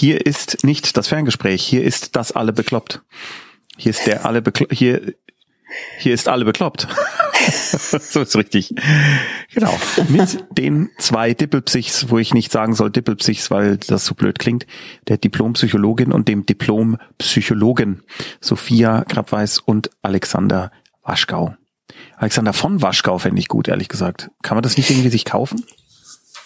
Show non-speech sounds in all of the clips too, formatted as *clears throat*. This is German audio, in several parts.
Hier ist nicht das Ferngespräch, hier ist das alle bekloppt. Hier ist der alle bekloppt, hier, hier ist alle bekloppt. *laughs* so ist richtig. Genau. Mit den zwei Dippelpsychs, wo ich nicht sagen soll Dippelpsychs, weil das so blöd klingt, der Diplompsychologin und dem Diplompsychologen Sophia Grabweis und Alexander Waschgau. Alexander von Waschgau fände ich gut, ehrlich gesagt. Kann man das nicht irgendwie sich kaufen?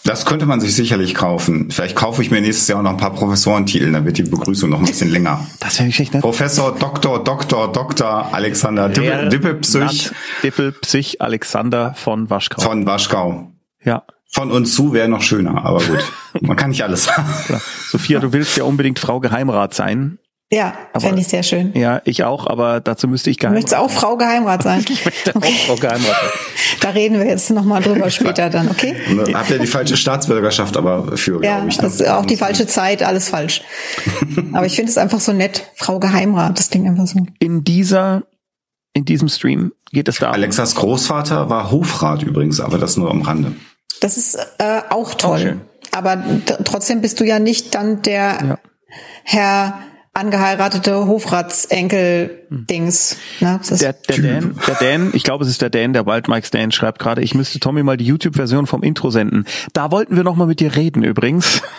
Das könnte man sich sicherlich kaufen. Vielleicht kaufe ich mir nächstes Jahr auch noch ein paar Professorentitel, dann wird die Begrüßung noch ein bisschen länger. Das wäre nicht schlecht, ne? Professor, Doktor, Doktor, Doktor Alexander Dippel, Dippelpsych. Dippelpsych Alexander von Waschgau. Von Waschgau. Ja. Von uns zu wäre noch schöner, aber gut. Man kann nicht alles. *laughs* Sophia, du willst ja unbedingt Frau Geheimrat sein. Ja, fände ich sehr schön. Ja, ich auch, aber dazu müsste ich Geheimrat. Du möchtest auch Frau Geheimrat sein? *laughs* ich möchte okay. auch Frau Geheimrat sein. *laughs* Da reden wir jetzt nochmal drüber später dann, okay? Habt ihr die falsche Staatsbürgerschaft aber für, ja, glaube ich. Ja, ist auch die falsche Zeit, alles falsch. *laughs* aber ich finde es einfach so nett, Frau Geheimrat, das klingt einfach so. In dieser, in diesem Stream geht es da. Alexas Großvater war Hofrat übrigens, aber das nur am Rande. Das ist äh, auch toll. Auch aber trotzdem bist du ja nicht dann der ja. Herr angeheiratete Hofratsenkel-Dings. Ne? Der, der, Dan, der Dan, ich glaube, es ist der Dan, der Waldmike Dan schreibt gerade, ich müsste Tommy mal die YouTube-Version vom Intro senden. Da wollten wir noch mal mit dir reden übrigens. *laughs*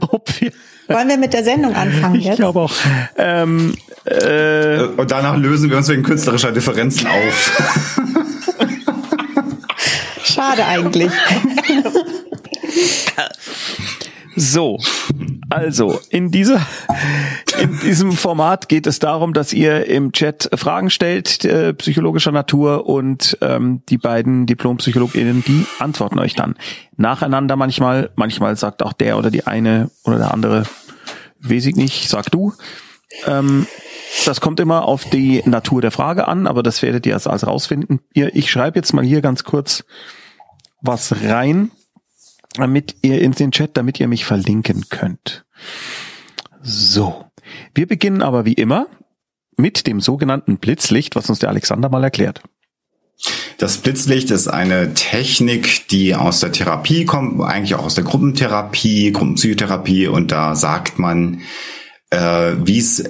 Ob wir Wollen wir mit der Sendung anfangen jetzt? Ich glaube auch. Ähm, äh, Und danach lösen wir uns wegen künstlerischer Differenzen auf. Schade eigentlich. *laughs* So, also in dieser in diesem Format geht es darum, dass ihr im Chat Fragen stellt äh, psychologischer Natur und ähm, die beiden Diplompsychologinnen die antworten euch dann nacheinander manchmal. Manchmal sagt auch der oder die eine oder der andere, weiß ich nicht, sag du. Ähm, das kommt immer auf die Natur der Frage an, aber das werdet ihr als, als rausfinden. Ich schreibe jetzt mal hier ganz kurz was rein damit ihr in den Chat, damit ihr mich verlinken könnt. So. Wir beginnen aber wie immer mit dem sogenannten Blitzlicht, was uns der Alexander mal erklärt. Das Blitzlicht ist eine Technik, die aus der Therapie kommt, eigentlich auch aus der Gruppentherapie, Gruppenpsychotherapie und da sagt man, äh, wie es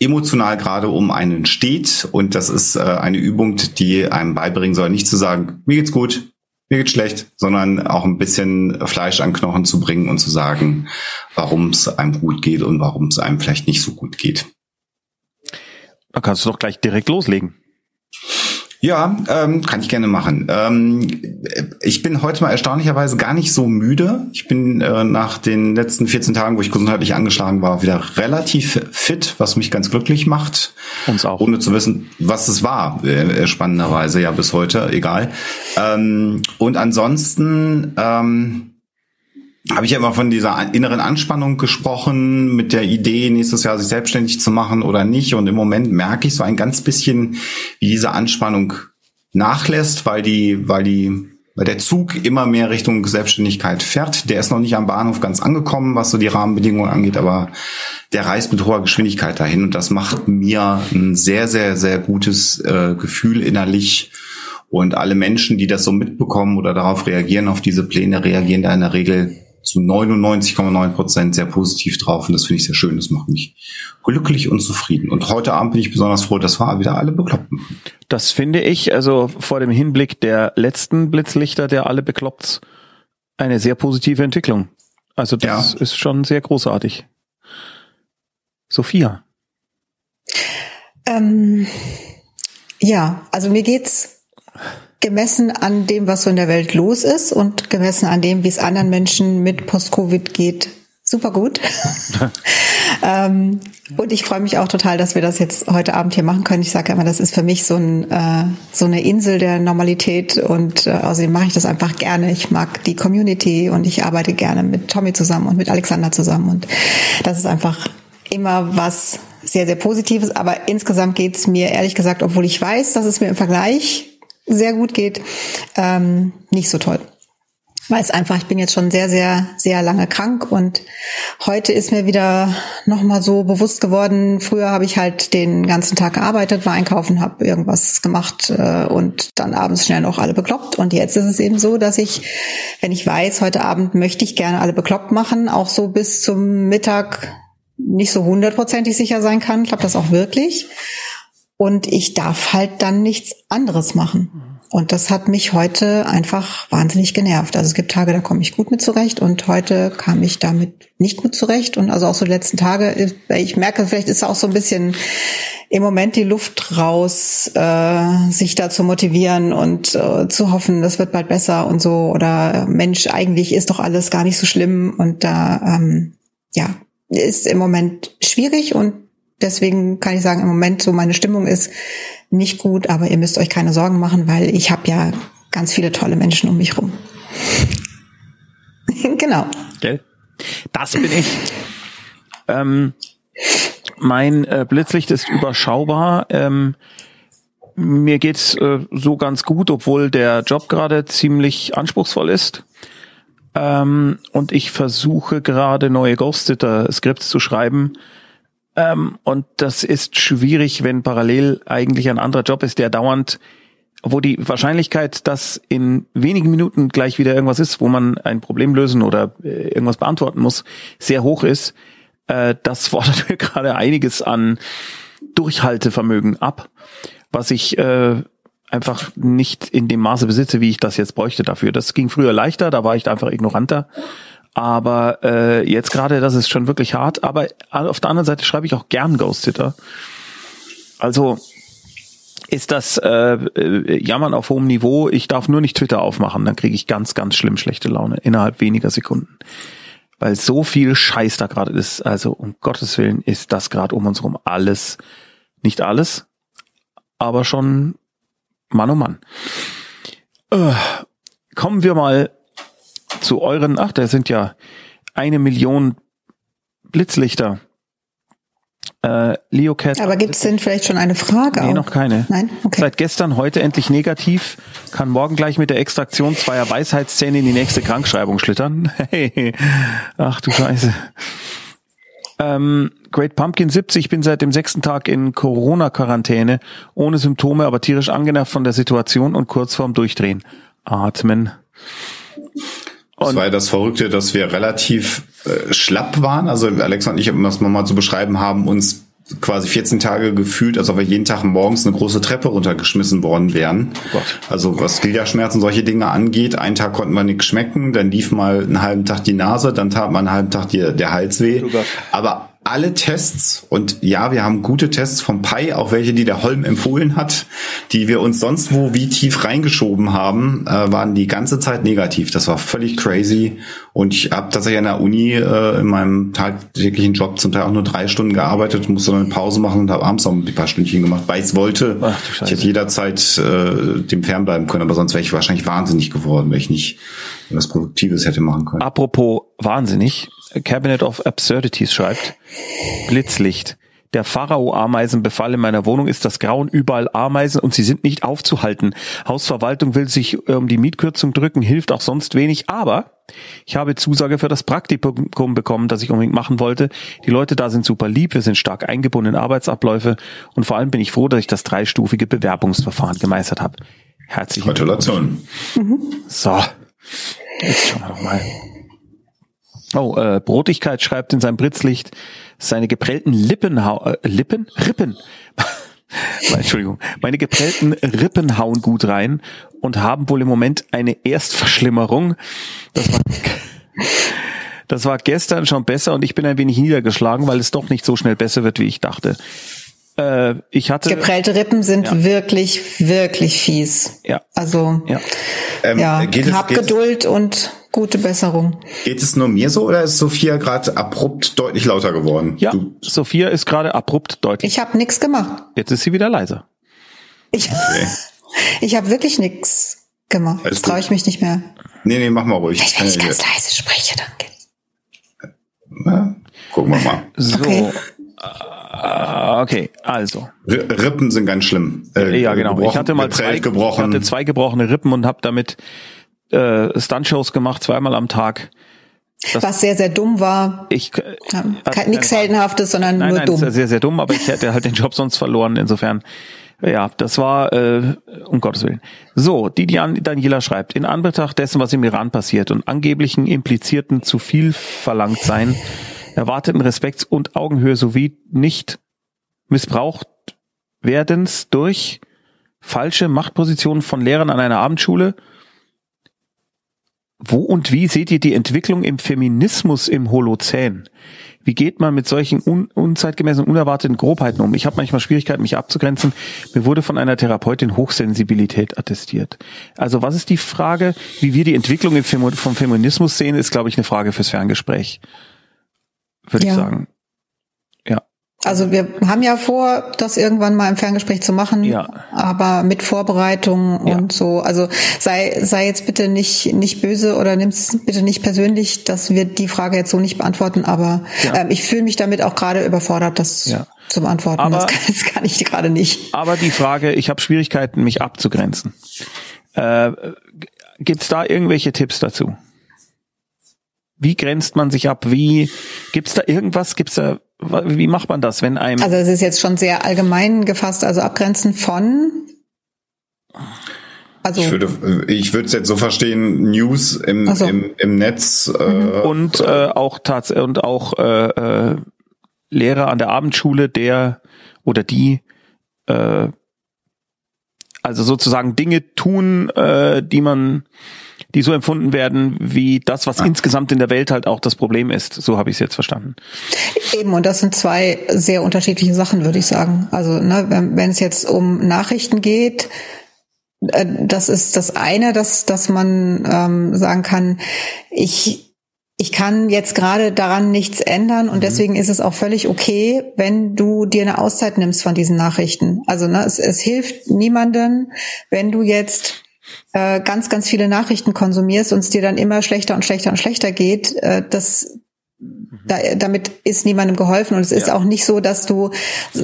emotional gerade um einen steht und das ist äh, eine Übung, die einem beibringen soll, nicht zu sagen, mir geht's gut, mir geht's schlecht, sondern auch ein bisschen Fleisch an Knochen zu bringen und zu sagen, warum es einem gut geht und warum es einem vielleicht nicht so gut geht. Da kannst du doch gleich direkt loslegen. Ja, ähm, kann ich gerne machen. Ähm, ich bin heute mal erstaunlicherweise gar nicht so müde. Ich bin äh, nach den letzten 14 Tagen, wo ich gesundheitlich angeschlagen war, wieder relativ fit, was mich ganz glücklich macht. Uns auch. Ohne zu wissen, was es war, äh, spannenderweise, ja bis heute, egal. Ähm, und ansonsten ähm, habe ich ja immer von dieser inneren Anspannung gesprochen, mit der Idee, nächstes Jahr sich selbstständig zu machen oder nicht. Und im Moment merke ich so ein ganz bisschen, wie diese Anspannung nachlässt, weil die, weil die, weil der Zug immer mehr Richtung Selbstständigkeit fährt. Der ist noch nicht am Bahnhof ganz angekommen, was so die Rahmenbedingungen angeht, aber der reist mit hoher Geschwindigkeit dahin und das macht mir ein sehr, sehr, sehr gutes äh, Gefühl innerlich. Und alle Menschen, die das so mitbekommen oder darauf reagieren, auf diese Pläne, reagieren da in der Regel zu 99,9 Prozent sehr positiv drauf und das finde ich sehr schön. Das macht mich glücklich und zufrieden. Und heute Abend bin ich besonders froh, dass wir wieder alle bekloppt machen. Das finde ich, also vor dem Hinblick der letzten Blitzlichter, der alle bekloppt, eine sehr positive Entwicklung. Also das ja. ist schon sehr großartig. Sophia. Ähm, ja, also mir geht's gemessen an dem, was so in der Welt los ist und gemessen an dem, wie es anderen Menschen mit Post-Covid geht, super gut. *laughs* ähm, und ich freue mich auch total, dass wir das jetzt heute Abend hier machen können. Ich sage immer, das ist für mich so, ein, äh, so eine Insel der Normalität und äh, außerdem mache ich das einfach gerne. Ich mag die Community und ich arbeite gerne mit Tommy zusammen und mit Alexander zusammen und das ist einfach immer was sehr, sehr Positives. Aber insgesamt geht's mir ehrlich gesagt, obwohl ich weiß, dass es mir im Vergleich sehr gut geht, ähm, nicht so toll. weil es einfach, ich bin jetzt schon sehr, sehr, sehr lange krank und heute ist mir wieder nochmal so bewusst geworden, früher habe ich halt den ganzen Tag gearbeitet, war einkaufen, habe irgendwas gemacht äh, und dann abends schnell noch alle bekloppt. Und jetzt ist es eben so, dass ich, wenn ich weiß, heute Abend möchte ich gerne alle bekloppt machen, auch so bis zum Mittag nicht so hundertprozentig sicher sein kann, klappt das auch wirklich und ich darf halt dann nichts anderes machen. Und das hat mich heute einfach wahnsinnig genervt. Also es gibt Tage, da komme ich gut mit zurecht und heute kam ich damit nicht gut zurecht. Und also auch so die letzten Tage, ich merke, vielleicht ist auch so ein bisschen im Moment die Luft raus, äh, sich da zu motivieren und äh, zu hoffen, das wird bald besser und so. Oder Mensch, eigentlich ist doch alles gar nicht so schlimm. Und da, ähm, ja, ist im Moment schwierig und deswegen kann ich sagen, im Moment so meine Stimmung ist nicht gut, aber ihr müsst euch keine Sorgen machen, weil ich habe ja ganz viele tolle Menschen um mich rum. *laughs* genau. Gell? Das bin ich. Ähm, mein äh, Blitzlicht ist überschaubar. Ähm, mir geht's äh, so ganz gut, obwohl der Job gerade ziemlich anspruchsvoll ist. Ähm, und ich versuche gerade neue Ghost-Sitter-Skripts zu schreiben ähm, und das ist schwierig, wenn parallel eigentlich ein anderer Job ist, der dauernd, wo die Wahrscheinlichkeit, dass in wenigen Minuten gleich wieder irgendwas ist, wo man ein Problem lösen oder äh, irgendwas beantworten muss, sehr hoch ist. Äh, das *laughs* fordert mir gerade einiges an Durchhaltevermögen ab, was ich äh, einfach nicht in dem Maße besitze, wie ich das jetzt bräuchte dafür. Das ging früher leichter, da war ich einfach ignoranter. Aber äh, jetzt gerade, das ist schon wirklich hart. Aber auf der anderen Seite schreibe ich auch gern Ghost Sitter. Also ist das äh, äh, Jammern auf hohem Niveau. Ich darf nur nicht Twitter aufmachen, dann kriege ich ganz, ganz schlimm schlechte Laune innerhalb weniger Sekunden. Weil so viel Scheiß da gerade ist. Also um Gottes Willen ist das gerade um uns herum alles, nicht alles, aber schon Mann oh Mann. Äh, kommen wir mal zu euren, ach, da sind ja eine Million Blitzlichter. Äh, Leo Cat. Aber gibt es denn vielleicht schon eine Frage? Nee, auch? noch keine. Nein? Okay. Seit gestern, heute endlich negativ, kann morgen gleich mit der Extraktion zweier Weisheitszähne in die nächste Krankschreibung schlittern. *laughs* Hey. Ach du Scheiße. Ähm, Great Pumpkin 70, ich bin seit dem sechsten Tag in Corona-Quarantäne, ohne Symptome, aber tierisch angenervt von der Situation und kurz vorm Durchdrehen. Atmen. Das war ja das Verrückte, dass wir relativ äh, schlapp waren. Also Alexa und ich, um das mal zu beschreiben, haben uns quasi 14 Tage gefühlt, als ob wir jeden Tag morgens eine große Treppe runtergeschmissen worden wären. Oh also was Gliederschmerzen, solche Dinge angeht, einen Tag konnten wir nichts schmecken, dann lief mal einen halben Tag die Nase, dann tat man einen halben Tag die, der Hals weh. Oh Aber alle Tests und ja, wir haben gute Tests vom Pi, auch welche, die der Holm empfohlen hat, die wir uns sonst wo wie tief reingeschoben haben, äh, waren die ganze Zeit negativ. Das war völlig crazy und ich habe tatsächlich an der Uni äh, in meinem tagtäglichen Job zum Teil auch nur drei Stunden gearbeitet, musste dann eine Pause machen und habe abends noch ein paar Stündchen gemacht, weil ich es wollte. Ach, ich hätte jederzeit äh, dem fernbleiben können, aber sonst wäre ich wahrscheinlich wahnsinnig geworden, wenn ich nicht was Produktives hätte machen können. Apropos wahnsinnig, Cabinet of Absurdities schreibt, Blitzlicht. Der Pharao-Ameisenbefall in meiner Wohnung ist das Grauen, überall Ameisen und sie sind nicht aufzuhalten. Hausverwaltung will sich um die Mietkürzung drücken, hilft auch sonst wenig, aber ich habe Zusage für das Praktikum bekommen, das ich unbedingt machen wollte. Die Leute da sind super lieb, wir sind stark eingebunden in Arbeitsabläufe und vor allem bin ich froh, dass ich das dreistufige Bewerbungsverfahren gemeistert habe. Herzlichen Gratulation. So, jetzt schauen wir doch mal. Oh, äh, Brotigkeit schreibt in seinem Britzlicht, seine geprellten Lippen, äh, Lippen, Rippen, *laughs* Entschuldigung, meine geprellten Rippen hauen gut rein und haben wohl im Moment eine Erstverschlimmerung. Das war, *laughs* das war gestern schon besser und ich bin ein wenig niedergeschlagen, weil es doch nicht so schnell besser wird, wie ich dachte. Äh, ich hatte geprellte Rippen sind ja. wirklich, wirklich fies. Ja. Also ja, ähm, ja. hab Geduld und gute Besserung. Geht es nur mir so oder ist Sophia gerade abrupt deutlich lauter geworden? Ja, du. Sophia ist gerade abrupt deutlich. Ich habe nichts gemacht. Jetzt ist sie wieder leiser. Ich, okay. *laughs* ich habe wirklich nichts gemacht. Alles Jetzt traue ich mich nicht mehr. Nee, nee, mach mal ruhig. Vielleicht, wenn ich ganz leise spreche, dann geht's. Na, gucken wir mal. So. Okay. Uh, okay, also. Rippen sind ganz schlimm. Äh, ja, genau. Ich hatte mal zwei, gebrochen. Ich hatte zwei gebrochene Rippen und habe damit äh, Stuntshows gemacht, zweimal am Tag. Das Was sehr, sehr dumm war. Ich, ja, nichts Heldenhaftes, sondern nein, nur nein, dumm. Nein, sehr, sehr dumm, aber ich hätte halt den Job sonst verloren. Insofern, ja, das war, äh, um Gottes Willen. So, die Daniela schreibt, in Anbetracht dessen, was im Iran passiert und angeblichen implizierten zu viel verlangt sein, erwarteten Respekts- und Augenhöhe sowie nicht missbraucht werdens durch falsche Machtpositionen von Lehrern an einer Abendschule, wo und wie seht ihr die Entwicklung im Feminismus im Holozän? Wie geht man mit solchen un unzeitgemäßen, unerwarteten Grobheiten um? Ich habe manchmal Schwierigkeiten, mich abzugrenzen. Mir wurde von einer Therapeutin Hochsensibilität attestiert. Also was ist die Frage, wie wir die Entwicklung vom Feminismus sehen, ist, glaube ich, eine Frage fürs Ferngespräch. Würde ja. ich sagen. Also wir haben ja vor, das irgendwann mal im Ferngespräch zu machen, ja. aber mit Vorbereitung ja. und so. Also sei, sei jetzt bitte nicht, nicht böse oder nimm's bitte nicht persönlich, dass wir die Frage jetzt so nicht beantworten, aber ja. ähm, ich fühle mich damit auch gerade überfordert, das ja. zu beantworten. Aber, das, kann, das kann ich gerade nicht. Aber die Frage, ich habe Schwierigkeiten, mich abzugrenzen. Äh, Gibt da irgendwelche Tipps dazu? Wie grenzt man sich ab? Wie gibt's da irgendwas? Gibt's da wie macht man das, wenn einem. Also es ist jetzt schon sehr allgemein gefasst, also abgrenzen von. Also ich würde ich würde es jetzt so verstehen, News im, so. im, im Netz äh, mhm. und äh, auch tats und auch äh, äh, Lehrer an der Abendschule, der oder die äh, also sozusagen Dinge tun, äh, die man die so empfunden werden wie das, was ah. insgesamt in der Welt halt auch das Problem ist. So habe ich es jetzt verstanden. Eben, und das sind zwei sehr unterschiedliche Sachen, würde ich sagen. Also ne, wenn, es jetzt um Nachrichten geht, äh, das ist das eine, dass, dass man ähm, sagen kann, ich ich kann jetzt gerade daran nichts ändern und mhm. deswegen ist es auch völlig okay, wenn du dir eine Auszeit nimmst von diesen Nachrichten. Also ne, es, es hilft niemanden, wenn du jetzt ganz, ganz viele Nachrichten konsumierst und es dir dann immer schlechter und schlechter und schlechter geht, äh, das da, damit ist niemandem geholfen und es ist ja. auch nicht so, dass du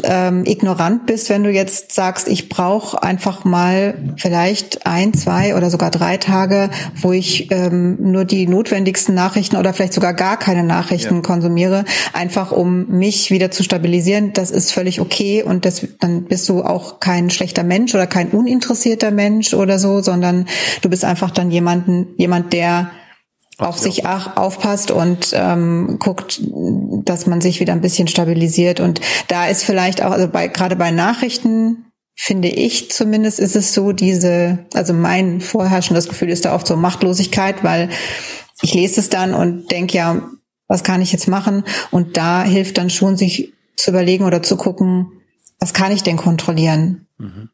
ähm, ignorant bist, wenn du jetzt sagst, ich brauche einfach mal vielleicht ein, zwei oder sogar drei Tage, wo ich ähm, nur die notwendigsten Nachrichten oder vielleicht sogar gar keine Nachrichten ja. konsumiere, einfach um mich wieder zu stabilisieren. Das ist völlig okay und das, dann bist du auch kein schlechter Mensch oder kein uninteressierter Mensch oder so, sondern du bist einfach dann jemanden, jemand, der auf sich auch aufpasst und ähm, guckt, dass man sich wieder ein bisschen stabilisiert. Und da ist vielleicht auch, also bei gerade bei Nachrichten finde ich zumindest, ist es so diese, also mein vorherrschendes Gefühl ist da oft so Machtlosigkeit, weil ich lese es dann und denke ja, was kann ich jetzt machen? Und da hilft dann schon, sich zu überlegen oder zu gucken, was kann ich denn kontrollieren?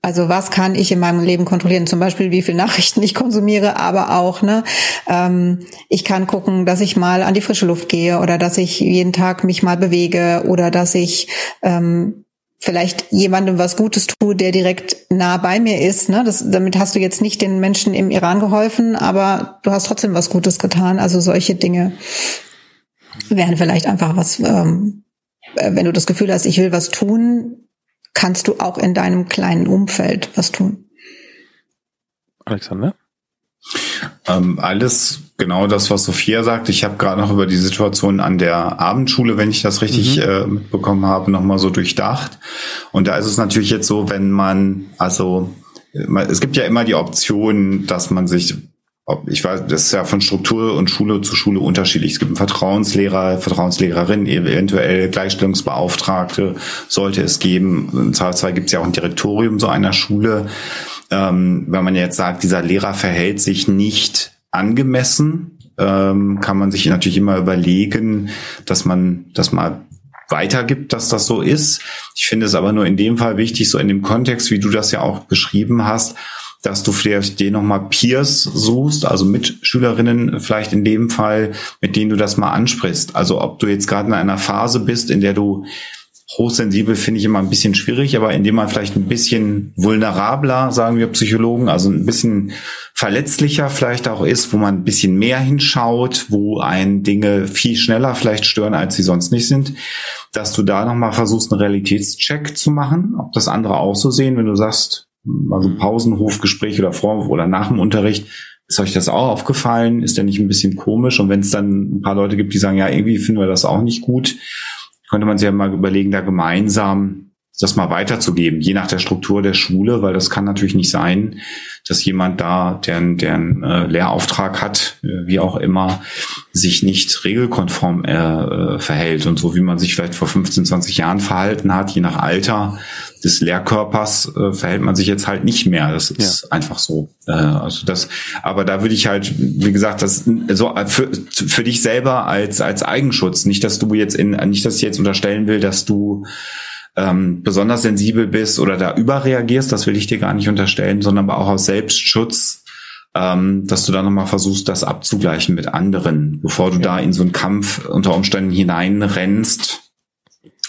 Also was kann ich in meinem Leben kontrollieren? Zum Beispiel, wie viel Nachrichten ich konsumiere, aber auch, ne, ähm, ich kann gucken, dass ich mal an die frische Luft gehe oder dass ich jeden Tag mich mal bewege oder dass ich ähm, vielleicht jemandem was Gutes tue, der direkt nah bei mir ist. Ne? Das, damit hast du jetzt nicht den Menschen im Iran geholfen, aber du hast trotzdem was Gutes getan. Also solche Dinge wären vielleicht einfach was, ähm, wenn du das Gefühl hast, ich will was tun, kannst du auch in deinem kleinen Umfeld was tun. Alexander? Ähm, alles genau das, was Sophia sagt. Ich habe gerade noch über die Situation an der Abendschule, wenn ich das richtig mhm. äh, mitbekommen habe, nochmal so durchdacht. Und da ist es natürlich jetzt so, wenn man, also es gibt ja immer die Option, dass man sich ich weiß, das ist ja von Struktur und Schule zu Schule unterschiedlich. Es gibt einen Vertrauenslehrer, Vertrauenslehrerin, eventuell Gleichstellungsbeauftragte sollte es geben. Im Zweifelsfall gibt es ja auch ein Direktorium so einer Schule. Ähm, wenn man jetzt sagt, dieser Lehrer verhält sich nicht angemessen, ähm, kann man sich natürlich immer überlegen, dass man das mal weitergibt, dass das so ist. Ich finde es aber nur in dem Fall wichtig, so in dem Kontext, wie du das ja auch beschrieben hast, dass du vielleicht dir nochmal Peers suchst, also Mitschülerinnen vielleicht in dem Fall, mit denen du das mal ansprichst. Also ob du jetzt gerade in einer Phase bist, in der du hochsensibel finde ich immer ein bisschen schwierig, aber indem man vielleicht ein bisschen vulnerabler, sagen wir Psychologen, also ein bisschen verletzlicher vielleicht auch ist, wo man ein bisschen mehr hinschaut, wo ein Dinge viel schneller vielleicht stören, als sie sonst nicht sind, dass du da nochmal versuchst, einen Realitätscheck zu machen, ob das andere auch so sehen, wenn du sagst, also Pausenhofgespräch oder vor oder nach dem Unterricht, Ist euch das auch aufgefallen? Ist der nicht ein bisschen komisch? Und wenn es dann ein paar Leute gibt, die sagen, ja, irgendwie finden wir das auch nicht gut, könnte man sich ja mal überlegen, da gemeinsam das mal weiterzugeben, je nach der Struktur der Schule, weil das kann natürlich nicht sein, dass jemand da, der, der einen äh, Lehrauftrag hat, äh, wie auch immer, sich nicht regelkonform äh, äh verhält. Und so wie man sich vielleicht vor 15, 20 Jahren verhalten hat, je nach Alter des Lehrkörpers, äh, verhält man sich jetzt halt nicht mehr. Das ist ja. einfach so. Äh, also das, aber da würde ich halt, wie gesagt, das so für, für dich selber als als Eigenschutz, nicht, dass du jetzt in, nicht, dass ich jetzt unterstellen will, dass du ähm, besonders sensibel bist oder da überreagierst, das will ich dir gar nicht unterstellen, sondern aber auch aus Selbstschutz, ähm, dass du da nochmal versuchst, das abzugleichen mit anderen, bevor du ja. da in so einen Kampf unter Umständen hineinrennst,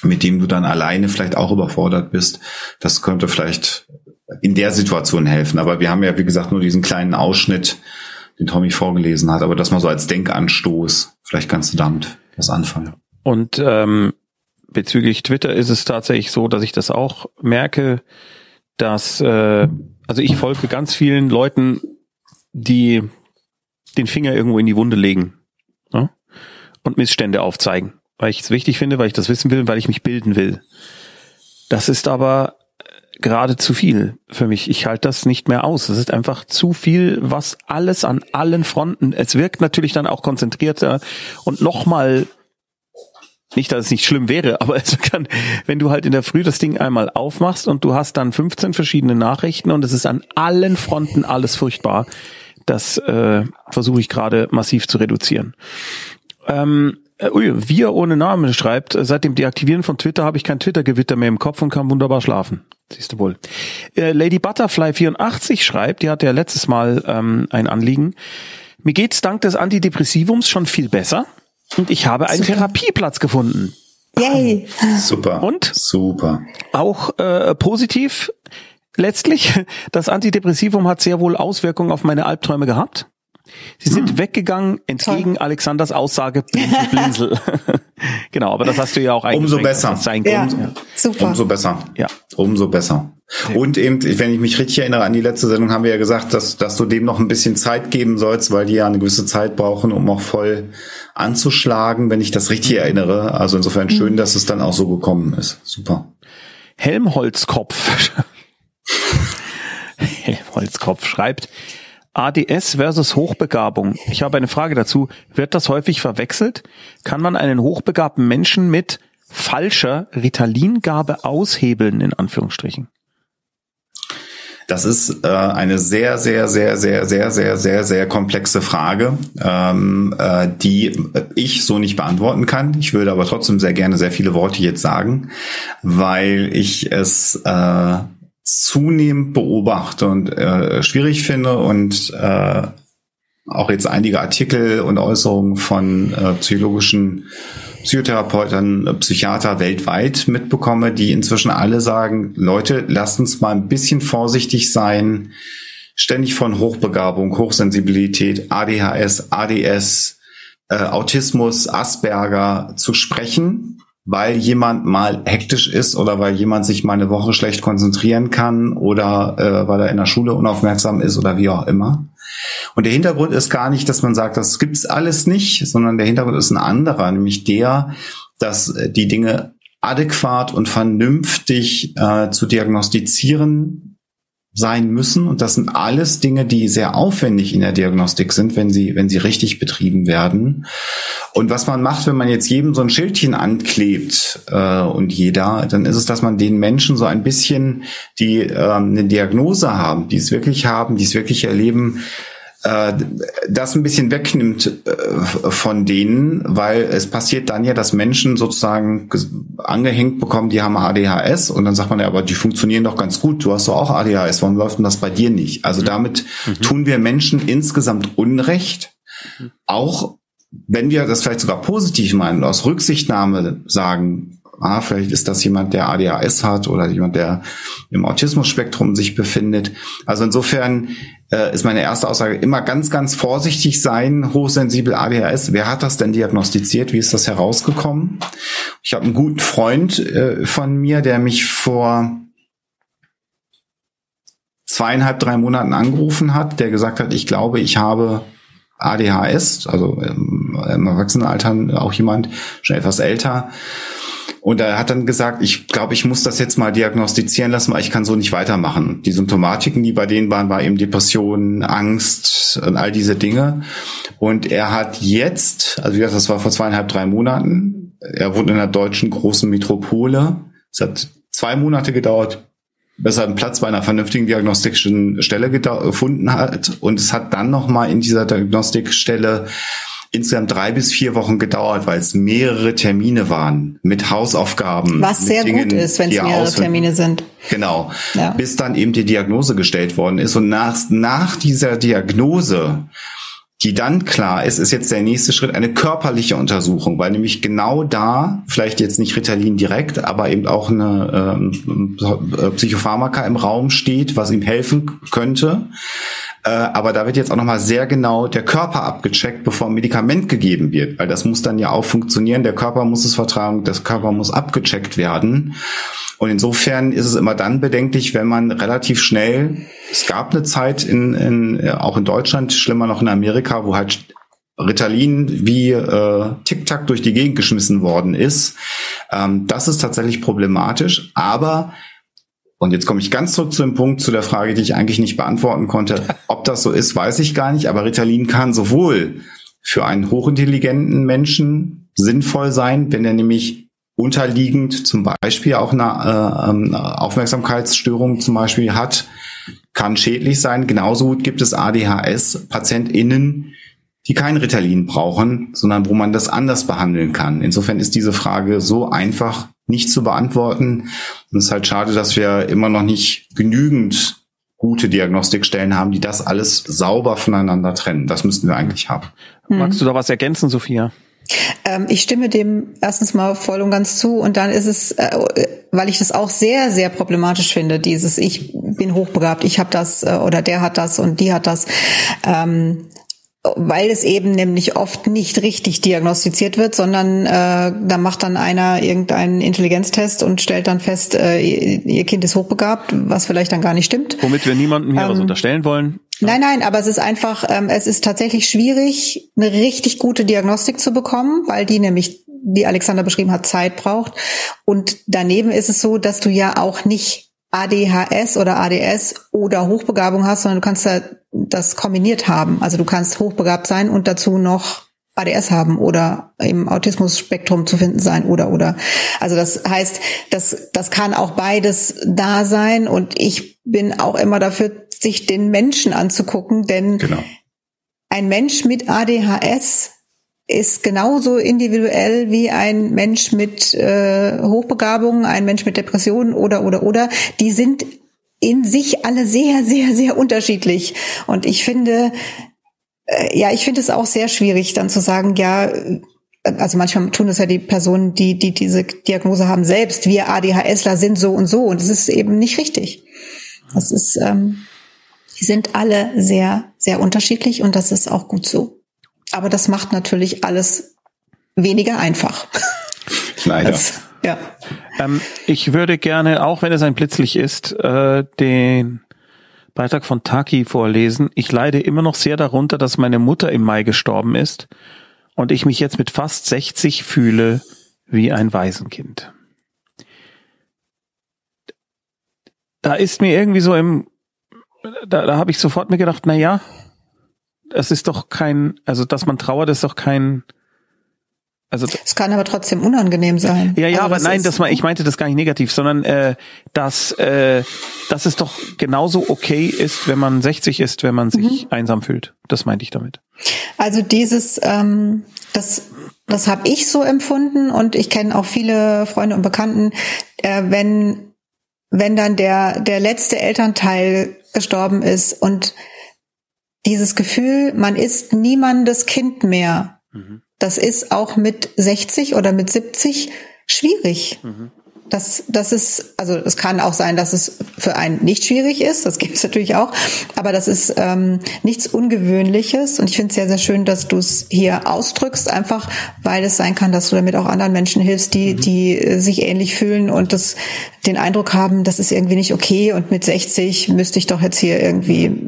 mit dem du dann alleine vielleicht auch überfordert bist. Das könnte vielleicht in der Situation helfen. Aber wir haben ja, wie gesagt, nur diesen kleinen Ausschnitt, den Tommy vorgelesen hat. Aber das mal so als Denkanstoß. Vielleicht kannst du damit was anfangen. Und ähm, bezüglich Twitter ist es tatsächlich so, dass ich das auch merke, dass äh, also ich folge ganz vielen Leuten, die den Finger irgendwo in die Wunde legen ja? und Missstände aufzeigen, weil ich es wichtig finde, weil ich das wissen will, weil ich mich bilden will. Das ist aber gerade zu viel für mich. Ich halte das nicht mehr aus. Es ist einfach zu viel, was alles an allen Fronten. Es wirkt natürlich dann auch konzentrierter und nochmal nicht, dass es nicht schlimm wäre, aber *laughs* es kann, wenn du halt in der Früh das Ding einmal aufmachst und du hast dann 15 verschiedene Nachrichten und es ist an allen Fronten alles furchtbar, das äh, versuche ich gerade massiv zu reduzieren. Ähm, äh, ui, wir ohne Namen schreibt, seit dem Deaktivieren von Twitter habe ich kein Twitter-Gewitter mehr im Kopf und kann wunderbar schlafen. Siehst du wohl. Äh, Lady Butterfly 84 schreibt, die hatte ja letztes Mal ähm, ein Anliegen. Mir geht's dank des Antidepressivums schon viel besser. Und ich habe einen Super. Therapieplatz gefunden. Yay. Super. Und? Super. Auch äh, positiv letztlich, *laughs* das Antidepressivum hat sehr wohl Auswirkungen auf meine Albträume gehabt. Sie sind hm. weggegangen entgegen Toll. Alexanders Aussage Blinzel, *laughs* Blinzel. *laughs* genau, aber das hast du ja auch eigentlich. Umso besser. Sein ja, umso, super. umso besser. Ja. Umso besser. Und eben, wenn ich mich richtig erinnere an die letzte Sendung, haben wir ja gesagt, dass, dass du dem noch ein bisschen Zeit geben sollst, weil die ja eine gewisse Zeit brauchen, um auch voll anzuschlagen, wenn ich das richtig mhm. erinnere. Also insofern schön, mhm. dass es dann auch so gekommen ist. Super. Helmholtzkopf. *laughs* Helmholtzkopf schreibt, ADS versus Hochbegabung. Ich habe eine Frage dazu. Wird das häufig verwechselt? Kann man einen hochbegabten Menschen mit falscher Ritalingabe aushebeln, in Anführungsstrichen? Das ist äh, eine sehr, sehr, sehr, sehr, sehr, sehr, sehr, sehr komplexe Frage, ähm, äh, die ich so nicht beantworten kann. Ich würde aber trotzdem sehr gerne sehr viele Worte jetzt sagen, weil ich es äh, zunehmend beobachte und äh, schwierig finde und äh, auch jetzt einige Artikel und Äußerungen von äh, psychologischen Psychotherapeuten, Psychiater weltweit mitbekomme, die inzwischen alle sagen, Leute, lasst uns mal ein bisschen vorsichtig sein, ständig von Hochbegabung, Hochsensibilität, ADHS, ADS, äh, Autismus, Asperger zu sprechen, weil jemand mal hektisch ist oder weil jemand sich mal eine Woche schlecht konzentrieren kann oder äh, weil er in der Schule unaufmerksam ist oder wie auch immer. Und der Hintergrund ist gar nicht, dass man sagt, das gibt's alles nicht, sondern der Hintergrund ist ein anderer, nämlich der, dass äh, die Dinge adäquat und vernünftig äh, zu diagnostizieren sein müssen. Und das sind alles Dinge, die sehr aufwendig in der Diagnostik sind, wenn sie, wenn sie richtig betrieben werden. Und was man macht, wenn man jetzt jedem so ein Schildchen anklebt äh, und jeder, dann ist es, dass man den Menschen so ein bisschen, die äh, eine Diagnose haben, die es wirklich haben, die es wirklich erleben, äh, das ein bisschen wegnimmt äh, von denen, weil es passiert dann ja, dass Menschen sozusagen angehängt bekommen, die haben ADHS und dann sagt man ja, aber die funktionieren doch ganz gut, du hast doch auch ADHS, warum läuft denn das bei dir nicht? Also mhm. damit mhm. tun wir Menschen insgesamt Unrecht, auch wenn wir das vielleicht sogar positiv meinen, aus Rücksichtnahme sagen, ah, vielleicht ist das jemand, der ADHS hat oder jemand, der im Autismus-Spektrum sich befindet. Also insofern äh, ist meine erste Aussage immer ganz, ganz vorsichtig sein, hochsensibel ADHS. Wer hat das denn diagnostiziert? Wie ist das herausgekommen? Ich habe einen guten Freund äh, von mir, der mich vor zweieinhalb, drei Monaten angerufen hat, der gesagt hat, ich glaube, ich habe ADHS, also im, im Erwachsenenalter auch jemand, schon etwas älter. Und er hat dann gesagt, ich glaube, ich muss das jetzt mal diagnostizieren lassen, weil ich kann so nicht weitermachen. Die Symptomatiken, die bei denen waren, war eben Depression, Angst und all diese Dinge. Und er hat jetzt, also wie gesagt, das war vor zweieinhalb, drei Monaten, er wohnt in einer deutschen großen Metropole. Es hat zwei Monate gedauert, bis er einen Platz bei einer vernünftigen diagnostischen Stelle gefunden hat. Und es hat dann nochmal in dieser Diagnostikstelle insgesamt drei bis vier Wochen gedauert, weil es mehrere Termine waren mit Hausaufgaben. Was sehr Dingen, gut ist, wenn es mehrere ausfinden. Termine sind. Genau. Ja. Bis dann eben die Diagnose gestellt worden ist. Und nach, nach dieser Diagnose die dann klar ist, ist jetzt der nächste Schritt eine körperliche Untersuchung, weil nämlich genau da, vielleicht jetzt nicht Ritalin direkt, aber eben auch eine ähm, Psychopharmaka im Raum steht, was ihm helfen könnte. Äh, aber da wird jetzt auch nochmal sehr genau der Körper abgecheckt, bevor ein Medikament gegeben wird, weil das muss dann ja auch funktionieren. Der Körper muss es vertragen, das Körper muss abgecheckt werden. Und insofern ist es immer dann bedenklich, wenn man relativ schnell, es gab eine Zeit in, in auch in Deutschland, schlimmer noch in Amerika, wo halt Ritalin wie äh, Tic-Tac durch die Gegend geschmissen worden ist. Ähm, das ist tatsächlich problematisch, aber und jetzt komme ich ganz zurück zu dem Punkt, zu der Frage, die ich eigentlich nicht beantworten konnte. Ob das so ist, weiß ich gar nicht, aber Ritalin kann sowohl für einen hochintelligenten Menschen sinnvoll sein, wenn er nämlich unterliegend zum Beispiel auch eine äh, Aufmerksamkeitsstörung zum Beispiel hat, kann schädlich sein. Genauso gut gibt es ADHS-PatientInnen, die kein Ritalin brauchen, sondern wo man das anders behandeln kann. Insofern ist diese Frage so einfach nicht zu beantworten. Und es ist halt schade, dass wir immer noch nicht genügend gute Diagnostikstellen haben, die das alles sauber voneinander trennen. Das müssten wir eigentlich haben. Magst du da was ergänzen, Sophia? Ähm, ich stimme dem erstens mal voll und ganz zu und dann ist es, äh, weil ich das auch sehr, sehr problematisch finde, dieses ich bin hochbegabt, ich habe das äh, oder der hat das und die hat das. Ähm, weil es eben nämlich oft nicht richtig diagnostiziert wird, sondern äh, da macht dann einer irgendeinen Intelligenztest und stellt dann fest, äh, ihr Kind ist hochbegabt, was vielleicht dann gar nicht stimmt. Womit wir niemandem hier ähm, was unterstellen wollen. Nein, nein, aber es ist einfach, ähm, es ist tatsächlich schwierig, eine richtig gute Diagnostik zu bekommen, weil die nämlich, wie Alexander beschrieben hat, Zeit braucht. Und daneben ist es so, dass du ja auch nicht ADHS oder ADS oder Hochbegabung hast, sondern du kannst da das kombiniert haben. Also du kannst hochbegabt sein und dazu noch ADS haben oder im Autismus-Spektrum zu finden sein oder oder. Also das heißt, das, das kann auch beides da sein und ich bin auch immer dafür, sich den Menschen anzugucken, denn genau. ein Mensch mit ADHS ist genauso individuell wie ein Mensch mit äh, Hochbegabung, ein Mensch mit Depressionen oder oder oder. Die sind in sich alle sehr, sehr, sehr unterschiedlich. Und ich finde, äh, ja, ich finde es auch sehr schwierig, dann zu sagen, ja, äh, also manchmal tun es ja die Personen, die, die diese Diagnose haben, selbst, wir ADHSler sind so und so. Und es ist eben nicht richtig. Das ist, ähm, die sind alle sehr, sehr unterschiedlich und das ist auch gut so. Aber das macht natürlich alles weniger einfach. *laughs* Leider. Das, ja. Ähm, ich würde gerne, auch wenn es ein Blitzlicht ist, äh, den Beitrag von Taki vorlesen. Ich leide immer noch sehr darunter, dass meine Mutter im Mai gestorben ist und ich mich jetzt mit fast 60 fühle wie ein Waisenkind. Da ist mir irgendwie so im, da, da habe ich sofort mir gedacht, na ja, das ist doch kein, also dass man trauert, ist doch kein also es kann aber trotzdem unangenehm sein. Ja, ja, also aber nein, das war, ich meinte das gar nicht negativ, sondern äh, dass, äh, dass es doch genauso okay ist, wenn man 60 ist, wenn man sich mhm. einsam fühlt. Das meinte ich damit. Also dieses, ähm, das, das habe ich so empfunden und ich kenne auch viele Freunde und Bekannten, äh, wenn wenn dann der der letzte Elternteil gestorben ist und dieses Gefühl, man ist niemandes Kind mehr. Mhm das ist auch mit 60 oder mit 70 schwierig. Mhm. Das, das ist, also es kann auch sein, dass es für einen nicht schwierig ist, das *laughs* gibt es natürlich auch, aber das ist ähm, nichts Ungewöhnliches und ich finde es sehr, sehr schön, dass du es hier ausdrückst, einfach weil es sein kann, dass du damit auch anderen Menschen hilfst, die, mhm. die äh, sich ähnlich fühlen und das, den Eindruck haben, das ist irgendwie nicht okay und mit 60 müsste ich doch jetzt hier irgendwie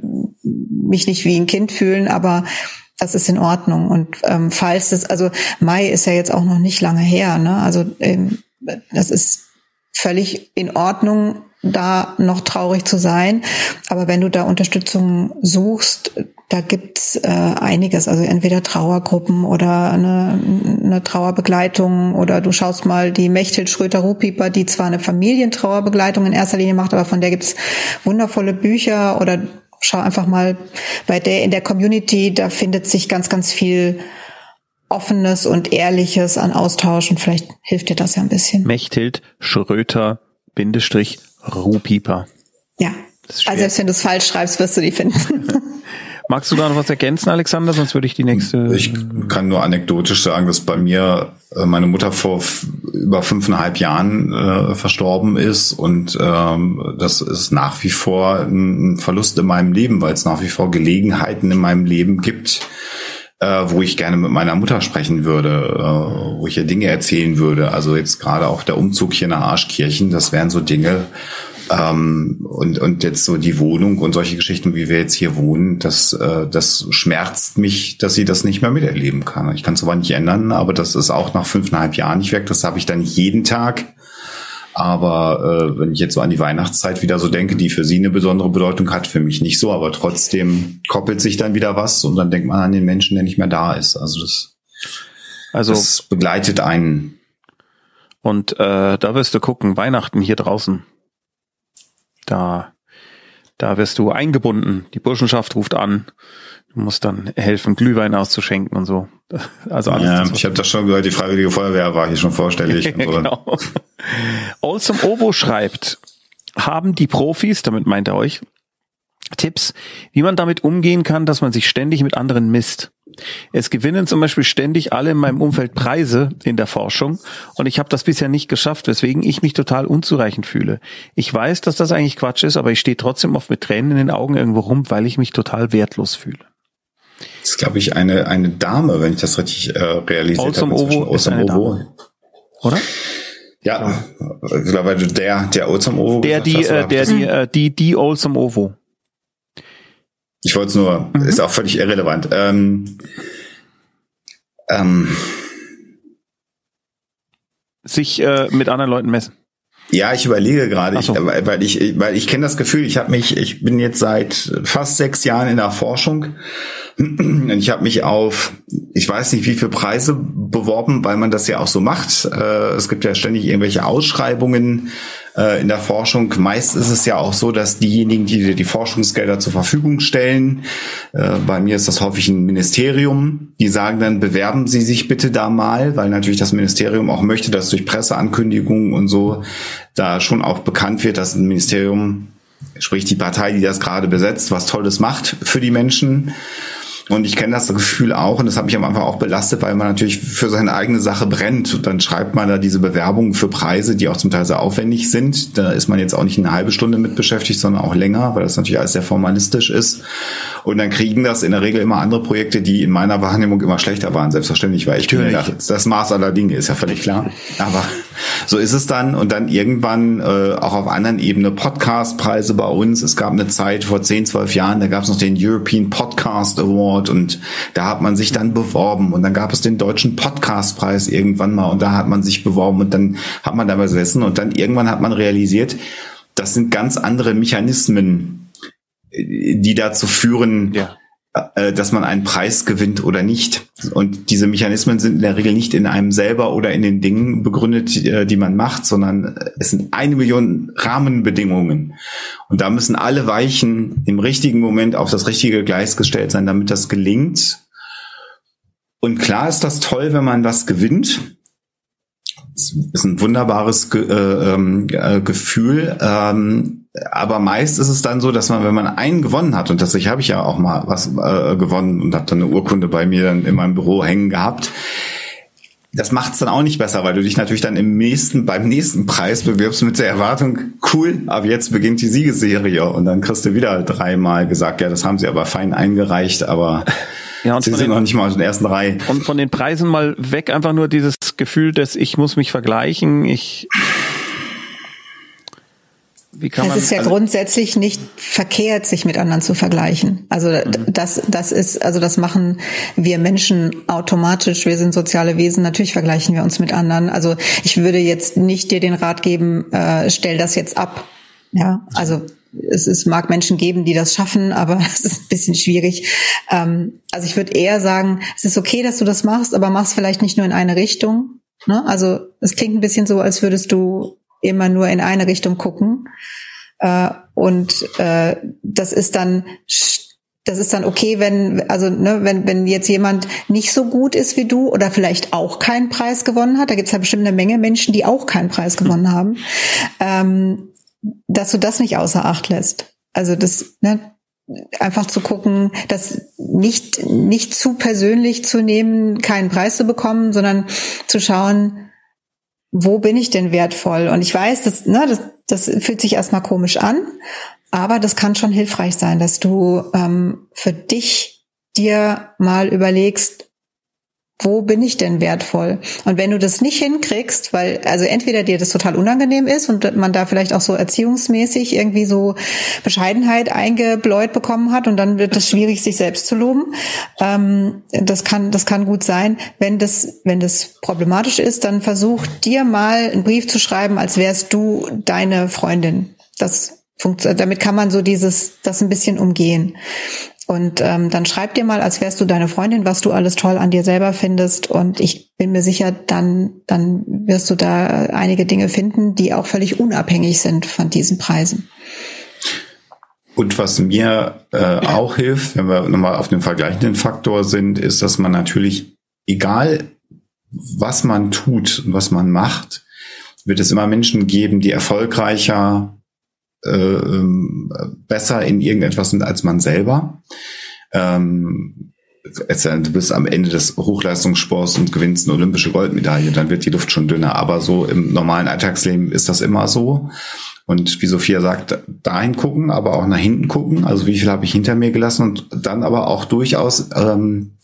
mich nicht wie ein Kind fühlen, aber das ist in Ordnung. Und ähm, falls es, also Mai ist ja jetzt auch noch nicht lange her, ne? Also ähm, das ist völlig in Ordnung, da noch traurig zu sein. Aber wenn du da Unterstützung suchst, da gibt's äh, einiges. Also entweder Trauergruppen oder eine, eine Trauerbegleitung oder du schaust mal die Mechthild Schröter-Ruhpieper, die zwar eine Familientrauerbegleitung in erster Linie macht, aber von der gibt's wundervolle Bücher oder schau einfach mal bei der in der Community, da findet sich ganz, ganz viel Offenes und Ehrliches an Austausch und vielleicht hilft dir das ja ein bisschen. Mechthild Schröter Bindestrich Ruhpieper. Ja. Also selbst wenn du es falsch schreibst, wirst du die finden. *laughs* Magst du da noch was ergänzen, Alexander? Sonst würde ich die nächste. Ich kann nur anekdotisch sagen, dass bei mir äh, meine Mutter vor über fünfeinhalb Jahren äh, verstorben ist und ähm, das ist nach wie vor ein Verlust in meinem Leben, weil es nach wie vor Gelegenheiten in meinem Leben gibt, äh, wo ich gerne mit meiner Mutter sprechen würde, äh, wo ich ihr Dinge erzählen würde. Also jetzt gerade auch der Umzug hier nach Arschkirchen, das wären so Dinge, ähm, und, und jetzt so die Wohnung und solche Geschichten, wie wir jetzt hier wohnen, das, äh, das schmerzt mich, dass sie das nicht mehr miterleben kann. Ich kann es aber nicht ändern, aber das ist auch nach fünfeinhalb Jahren nicht weg. Das habe ich dann jeden Tag. Aber äh, wenn ich jetzt so an die Weihnachtszeit wieder so denke, die für sie eine besondere Bedeutung hat, für mich nicht so, aber trotzdem koppelt sich dann wieder was und dann denkt man an den Menschen, der nicht mehr da ist. Also das, also, das begleitet einen. Und äh, da wirst du gucken, Weihnachten hier draußen. Da, da wirst du eingebunden. Die Burschenschaft ruft an. Du musst dann helfen, Glühwein auszuschenken und so. *laughs* Also alles. Ja, ich habe das schon gehört, die Freiwillige Feuerwehr war hier schon vorstellig. und so. *laughs* genau. Awesome Ovo schreibt, haben die Profis, damit meint er euch, Tipps, wie man damit umgehen kann, dass man sich ständig mit anderen misst. Es gewinnen zum Beispiel ständig alle in meinem Umfeld Preise in der Forschung und ich habe das bisher nicht geschafft, weswegen ich mich total unzureichend fühle. Ich weiß, dass das eigentlich Quatsch ist, aber ich stehe trotzdem oft mit Tränen in den Augen irgendwo rum, weil ich mich total wertlos fühle. Das ist, glaube ich, eine, eine Dame, wenn ich das richtig äh, realisiert habe. Ovo ist eine Ovo. Dame. Oder? Ja, ich glaube, der, der Olsam Ovo. Der, die, hast, äh, der, die, äh, die, die Olsam Ovo. Ich wollte es nur, mhm. ist auch völlig irrelevant. Ähm, ähm, Sich äh, mit anderen Leuten messen. Ja, ich überlege gerade, so. weil ich, weil ich kenne das Gefühl, ich habe mich, ich bin jetzt seit fast sechs Jahren in der Forschung und ich habe mich auf, ich weiß nicht wie viele Preise beworben, weil man das ja auch so macht. Äh, es gibt ja ständig irgendwelche Ausschreibungen äh, in der Forschung. Meist ist es ja auch so, dass diejenigen, die dir die Forschungsgelder zur Verfügung stellen, äh, bei mir ist das häufig ein Ministerium, die sagen dann, bewerben Sie sich bitte da mal, weil natürlich das Ministerium auch möchte, dass durch Presseankündigungen und so da schon auch bekannt wird, dass ein Ministerium, sprich die Partei, die das gerade besetzt, was Tolles macht für die Menschen. Und ich kenne das Gefühl auch, und das hat mich am Anfang auch belastet, weil man natürlich für seine eigene Sache brennt. Und dann schreibt man da diese Bewerbungen für Preise, die auch zum Teil sehr aufwendig sind. Da ist man jetzt auch nicht eine halbe Stunde mit beschäftigt, sondern auch länger, weil das natürlich alles sehr formalistisch ist. Und dann kriegen das in der Regel immer andere Projekte, die in meiner Wahrnehmung immer schlechter waren, selbstverständlich, weil ich finde, das, das Maß aller Dinge ist ja völlig klar. Aber so ist es dann. Und dann irgendwann äh, auch auf anderen Ebene Podcastpreise bei uns. Es gab eine Zeit vor 10, 12 Jahren, da gab es noch den European Podcast Award Award und da hat man sich dann beworben und dann gab es den deutschen Podcastpreis irgendwann mal und da hat man sich beworben und dann hat man da besessen und dann irgendwann hat man realisiert, das sind ganz andere Mechanismen, die dazu führen, ja. äh, dass man einen Preis gewinnt oder nicht. Und diese Mechanismen sind in der Regel nicht in einem selber oder in den Dingen begründet, äh, die man macht, sondern es sind eine Million Rahmenbedingungen. Und da müssen alle Weichen im richtigen Moment auf das richtige Gleis gestellt sein, damit das gelingt. Und klar ist das toll, wenn man was gewinnt. Es ist ein wunderbares äh, ähm, äh, Gefühl. Aber meist ist es dann so, dass man, wenn man einen gewonnen hat, und tatsächlich habe ich ja auch mal was äh, gewonnen und habe dann eine Urkunde bei mir dann in meinem Büro hängen gehabt, das macht es dann auch nicht besser, weil du dich natürlich dann im nächsten, beim nächsten Preis bewirbst mit der Erwartung, cool, ab jetzt beginnt die Siegesserie und dann kriegst du wieder dreimal gesagt, ja, das haben sie aber fein eingereicht, aber *laughs* ja, und sie sind den, noch nicht mal in den ersten Reihe. Und von den Preisen mal weg, einfach nur dieses Gefühl, dass ich muss mich vergleichen, ich wie kann es man, ist ja also, grundsätzlich nicht verkehrt, sich mit anderen zu vergleichen. Also mhm. das, das ist, also das machen wir Menschen automatisch. Wir sind soziale Wesen. Natürlich vergleichen wir uns mit anderen. Also ich würde jetzt nicht dir den Rat geben, äh, stell das jetzt ab. Ja, also es, es mag Menschen geben, die das schaffen, aber *laughs* es ist ein bisschen schwierig. Ähm, also ich würde eher sagen, es ist okay, dass du das machst, aber mach's vielleicht nicht nur in eine Richtung. Ne? Also es klingt ein bisschen so, als würdest du immer nur in eine Richtung gucken. Äh, und äh, das ist dann das ist dann okay, wenn also ne, wenn wenn jetzt jemand nicht so gut ist wie du oder vielleicht auch keinen Preis gewonnen hat, da gibt es ja bestimmt eine Menge Menschen, die auch keinen Preis gewonnen *laughs* haben, ähm, dass du das nicht außer Acht lässt. Also das ne, einfach zu gucken, das nicht nicht zu persönlich zu nehmen, keinen Preis zu bekommen, sondern zu schauen, wo bin ich denn wertvoll? Und ich weiß, dass, ne, das, das fühlt sich erstmal komisch an, aber das kann schon hilfreich sein, dass du ähm, für dich dir mal überlegst, wo bin ich denn wertvoll? Und wenn du das nicht hinkriegst, weil also entweder dir das total unangenehm ist und man da vielleicht auch so erziehungsmäßig irgendwie so Bescheidenheit eingebläut bekommen hat und dann wird es schwierig, sich selbst zu loben. Ähm, das kann das kann gut sein. Wenn das wenn das problematisch ist, dann versuch dir mal einen Brief zu schreiben, als wärst du deine Freundin. Das damit kann man so dieses das ein bisschen umgehen. Und ähm, dann schreib dir mal, als wärst du deine Freundin, was du alles toll an dir selber findest. Und ich bin mir sicher, dann, dann wirst du da einige Dinge finden, die auch völlig unabhängig sind von diesen Preisen. Und was mir äh, auch hilft, wenn wir nochmal auf den vergleichenden Faktor sind, ist, dass man natürlich, egal was man tut und was man macht, wird es immer Menschen geben, die erfolgreicher, äh, ähm, besser in irgendetwas sind als man selber. Ähm, du bist am Ende des Hochleistungssports und gewinnst eine olympische Goldmedaille, dann wird die Luft schon dünner. Aber so im normalen Alltagsleben ist das immer so. Und wie Sophia sagt, dahin gucken, aber auch nach hinten gucken. Also wie viel habe ich hinter mir gelassen und dann aber auch durchaus ähm,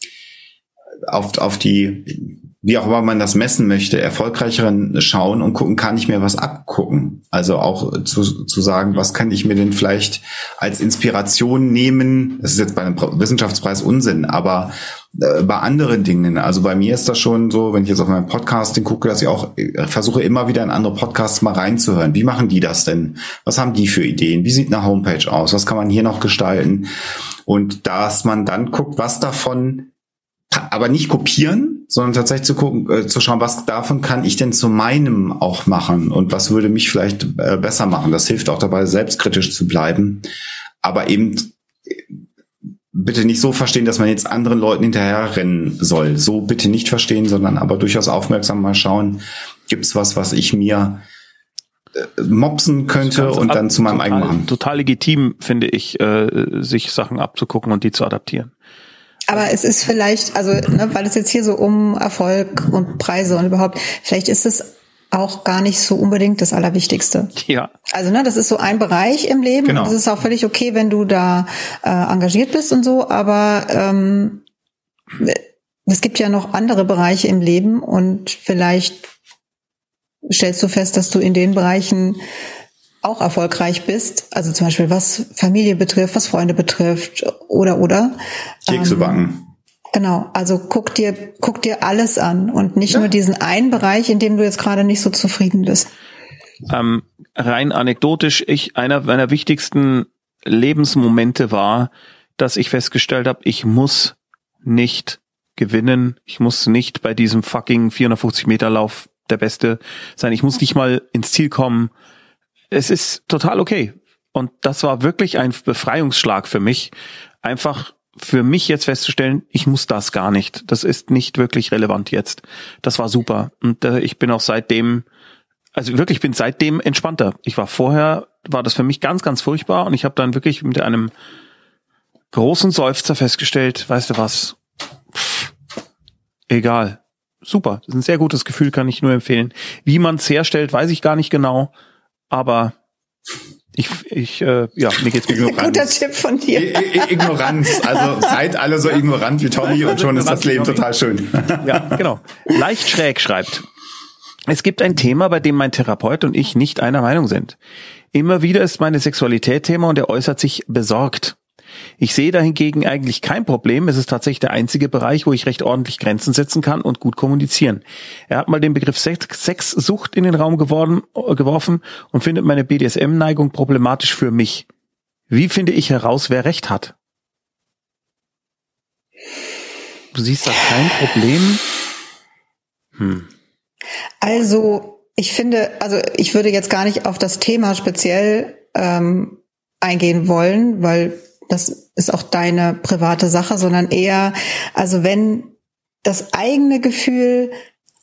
auf, auf die wie auch immer man das messen möchte, erfolgreicheren schauen und gucken, kann ich mir was abgucken? Also auch zu, zu sagen, was kann ich mir denn vielleicht als Inspiration nehmen? Das ist jetzt bei einem Wissenschaftspreis Unsinn, aber äh, bei anderen Dingen. Also bei mir ist das schon so, wenn ich jetzt auf meinem Podcasting gucke, dass ich auch äh, versuche immer wieder in andere Podcasts mal reinzuhören. Wie machen die das denn? Was haben die für Ideen? Wie sieht eine Homepage aus? Was kann man hier noch gestalten? Und dass man dann guckt, was davon aber nicht kopieren, sondern tatsächlich zu gucken, äh, zu schauen, was davon kann ich denn zu meinem auch machen und was würde mich vielleicht äh, besser machen. Das hilft auch dabei, selbstkritisch zu bleiben, aber eben äh, bitte nicht so verstehen, dass man jetzt anderen Leuten hinterherrennen soll. So bitte nicht verstehen, sondern aber durchaus aufmerksam mal schauen, gibt's was, was ich mir äh, mopsen könnte und dann zu meinem eigenen machen. Total legitim, finde ich, äh, sich Sachen abzugucken und die zu adaptieren. Aber es ist vielleicht, also ne, weil es jetzt hier so um Erfolg und Preise und überhaupt, vielleicht ist es auch gar nicht so unbedingt das Allerwichtigste. Ja. Also ne, das ist so ein Bereich im Leben. Genau. Und es ist auch völlig okay, wenn du da äh, engagiert bist und so, aber ähm, es gibt ja noch andere Bereiche im Leben und vielleicht stellst du fest, dass du in den Bereichen auch erfolgreich bist, also zum Beispiel was Familie betrifft, was Freunde betrifft oder oder. Kekse ähm, backen. Genau, also guck dir, guck dir alles an und nicht ja. nur diesen einen Bereich, in dem du jetzt gerade nicht so zufrieden bist. Ähm, rein anekdotisch, ich einer meiner wichtigsten Lebensmomente war, dass ich festgestellt habe, ich muss nicht gewinnen, ich muss nicht bei diesem fucking 450 Meter Lauf der Beste sein, ich muss nicht mal ins Ziel kommen, es ist total okay. Und das war wirklich ein Befreiungsschlag für mich, einfach für mich jetzt festzustellen, ich muss das gar nicht. Das ist nicht wirklich relevant jetzt. Das war super. Und äh, ich bin auch seitdem, also wirklich bin seitdem entspannter. Ich war vorher, war das für mich ganz, ganz furchtbar und ich habe dann wirklich mit einem großen Seufzer festgestellt, weißt du was, Pff, egal. super. Das ist ein sehr gutes Gefühl, kann ich nur empfehlen. Wie man es herstellt, weiß ich gar nicht genau, aber ich, ich äh, ja, mir geht's mit Ignoranz. Guter Tipp von dir. I I Ignoranz. Also seid alle so ignorant wie Tommy und schon ist das Leben total schön. Ja, genau. Leicht schräg schreibt. Es gibt ein Thema, bei dem mein Therapeut und ich nicht einer Meinung sind. Immer wieder ist meine Sexualität Thema und er äußert sich besorgt. Ich sehe dahingegen eigentlich kein Problem. Es ist tatsächlich der einzige Bereich, wo ich recht ordentlich Grenzen setzen kann und gut kommunizieren. Er hat mal den Begriff Sex Sexsucht in den Raum geworden, geworfen und findet meine BDSM-Neigung problematisch für mich. Wie finde ich heraus, wer recht hat? Du siehst da kein Problem? Hm. Also, ich finde, also ich würde jetzt gar nicht auf das Thema speziell ähm, eingehen wollen, weil das ist auch deine private Sache, sondern eher, also wenn das eigene Gefühl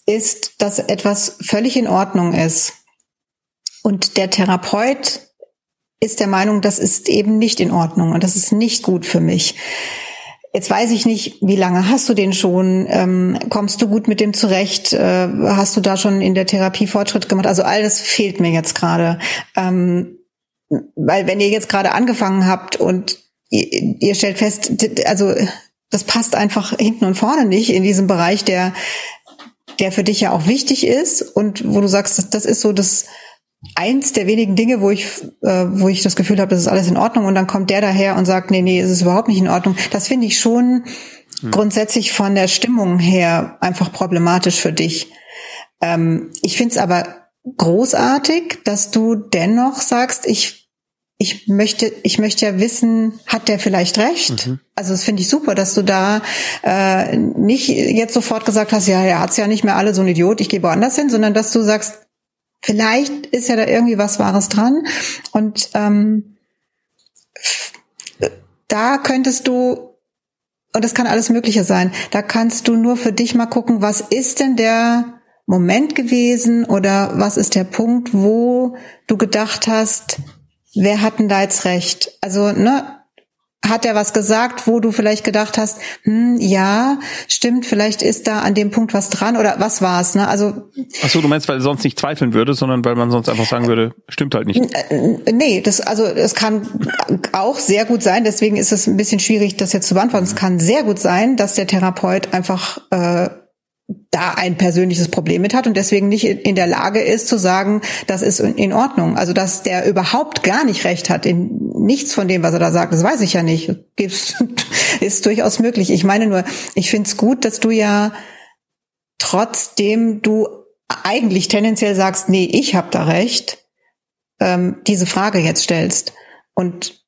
ist, dass etwas völlig in Ordnung ist und der Therapeut ist der Meinung, das ist eben nicht in Ordnung und das ist nicht gut für mich. Jetzt weiß ich nicht, wie lange hast du den schon? Ähm, kommst du gut mit dem zurecht? Äh, hast du da schon in der Therapie Fortschritt gemacht? Also all das fehlt mir jetzt gerade. Ähm, weil wenn ihr jetzt gerade angefangen habt und ihr, ihr stellt fest, also das passt einfach hinten und vorne nicht in diesem Bereich, der, der für dich ja auch wichtig ist und wo du sagst, das, das ist so das eins der wenigen Dinge, wo ich, äh, wo ich das Gefühl habe, das ist alles in Ordnung und dann kommt der daher und sagt, nee, nee, es ist überhaupt nicht in Ordnung. Das finde ich schon hm. grundsätzlich von der Stimmung her einfach problematisch für dich. Ähm, ich finde es aber großartig, dass du dennoch sagst, ich ich möchte, ich möchte ja wissen, hat der vielleicht recht? Mhm. Also das finde ich super, dass du da äh, nicht jetzt sofort gesagt hast, ja, er hat's ja nicht mehr alle so ein Idiot, ich gehe woanders hin, sondern dass du sagst, vielleicht ist ja da irgendwie was Wahres dran. Und ähm, da könntest du, und das kann alles Mögliche sein, da kannst du nur für dich mal gucken, was ist denn der Moment gewesen oder was ist der Punkt, wo du gedacht hast, wer hat denn da jetzt recht? Also, ne, hat er was gesagt, wo du vielleicht gedacht hast, hm, ja, stimmt, vielleicht ist da an dem Punkt was dran oder was war's, ne? Also Ach so, du meinst, weil er sonst nicht zweifeln würde, sondern weil man sonst einfach sagen würde, stimmt halt nicht. Nee, das also es kann auch sehr gut sein, deswegen ist es ein bisschen schwierig das jetzt zu beantworten. Es kann sehr gut sein, dass der Therapeut einfach äh, da ein persönliches Problem mit hat und deswegen nicht in der Lage ist zu sagen, das ist in Ordnung. Also dass der überhaupt gar nicht recht hat in nichts von dem, was er da sagt, das weiß ich ja nicht. Gibt's, *laughs* ist durchaus möglich. Ich meine nur, ich finde es gut, dass du ja trotzdem du eigentlich tendenziell sagst, nee, ich habe da recht, ähm, diese Frage jetzt stellst. Und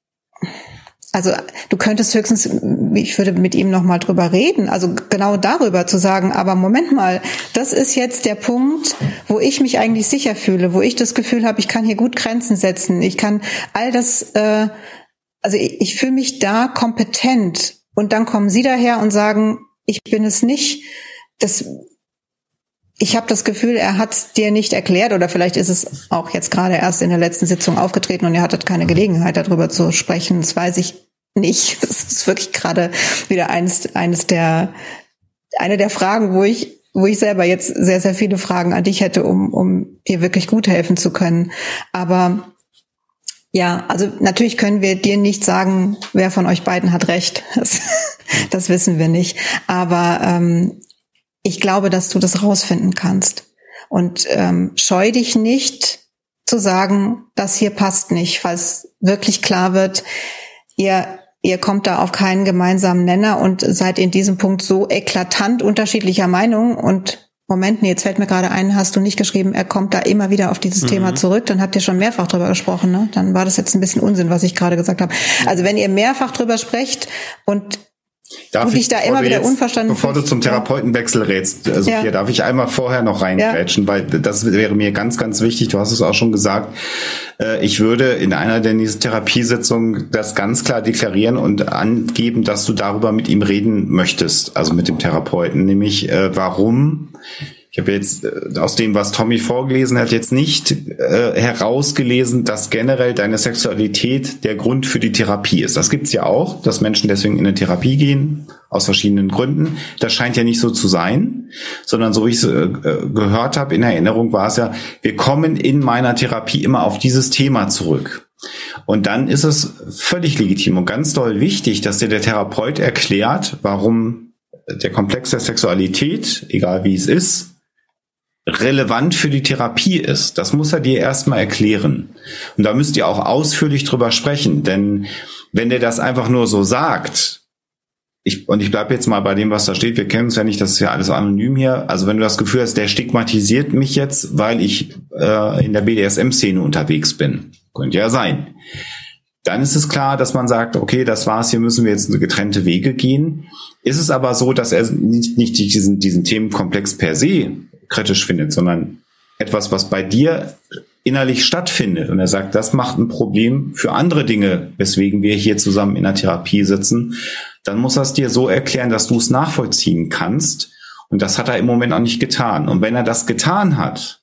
also du könntest höchstens, ich würde mit ihm noch mal drüber reden, also genau darüber zu sagen, aber Moment mal, das ist jetzt der Punkt, wo ich mich eigentlich sicher fühle, wo ich das Gefühl habe, ich kann hier gut Grenzen setzen, ich kann all das, äh, also ich, ich fühle mich da kompetent und dann kommen Sie daher und sagen, ich bin es nicht. Das ich habe das Gefühl, er hat es dir nicht erklärt oder vielleicht ist es auch jetzt gerade erst in der letzten Sitzung aufgetreten und ihr hattet keine Gelegenheit darüber zu sprechen. Das weiß ich nicht. *laughs* Das ist wirklich gerade wieder eines, eines der, eine der Fragen, wo ich, wo ich selber jetzt sehr, sehr viele Fragen an dich hätte, um, um dir wirklich gut helfen zu können. Aber ja, also natürlich können wir dir nicht sagen, wer von euch beiden hat recht. *laughs* Das, das wissen wir nicht. Aber ähm, ich glaube, dass du das rausfinden kannst. Und ähm, scheu dich nicht zu sagen, das hier passt nicht, falls wirklich klar wird, ihr, ihr kommt da auf keinen gemeinsamen Nenner und seid in diesem Punkt so eklatant unterschiedlicher Meinung und Moment, nee, jetzt fällt mir gerade ein, hast du nicht geschrieben, er kommt da immer wieder auf dieses mhm. Thema zurück, dann habt ihr schon mehrfach drüber gesprochen, ne? Dann war das jetzt ein bisschen Unsinn, was ich gerade gesagt habe. Also wenn ihr mehrfach drüber sprecht und Darf du dich da immer wieder jetzt, unverstanden Bevor du zum Therapeutenwechsel rätst, also ja. hier darf ich einmal vorher noch reingrätschen, ja. weil das wäre mir ganz, ganz wichtig. Du hast es auch schon gesagt. Äh, ich würde in einer der nächsten Therapiesitzungen das ganz klar deklarieren und angeben, dass du darüber mit ihm reden möchtest, also mit dem Therapeuten, nämlich äh, warum ich habe jetzt äh, aus dem, was Tommy vorgelesen hat, jetzt nicht äh, herausgelesen, dass generell deine Sexualität der Grund für die Therapie ist. Das gibt's ja auch, dass Menschen deswegen in eine Therapie gehen, aus verschiedenen Gründen. Das scheint ja nicht so zu sein, sondern so wie ich es äh, gehört habe, in Erinnerung war es ja, wir kommen in meiner Therapie immer auf dieses Thema zurück. Und dann ist es völlig legitim und ganz doll wichtig, dass dir der Therapeut erklärt, warum der Komplex der Sexualität, egal wie es ist, relevant für die Therapie ist. Das muss er dir erstmal erklären. Und da müsst ihr auch ausführlich drüber sprechen, denn wenn der das einfach nur so sagt, ich, und ich bleibe jetzt mal bei dem, was da steht, wir kennen es ja nicht, das ist ja alles anonym hier. Also wenn du das Gefühl hast, der stigmatisiert mich jetzt, weil ich äh, in der BDSM-Szene unterwegs bin, könnte ja sein. Dann ist es klar, dass man sagt, okay, das war's, hier müssen wir jetzt getrennte Wege gehen. Ist es aber so, dass er nicht, nicht diesen, diesen Themenkomplex per se kritisch findet, sondern etwas, was bei dir innerlich stattfindet. Und er sagt, das macht ein Problem für andere Dinge, weswegen wir hier zusammen in der Therapie sitzen. Dann muss er es dir so erklären, dass du es nachvollziehen kannst. Und das hat er im Moment auch nicht getan. Und wenn er das getan hat,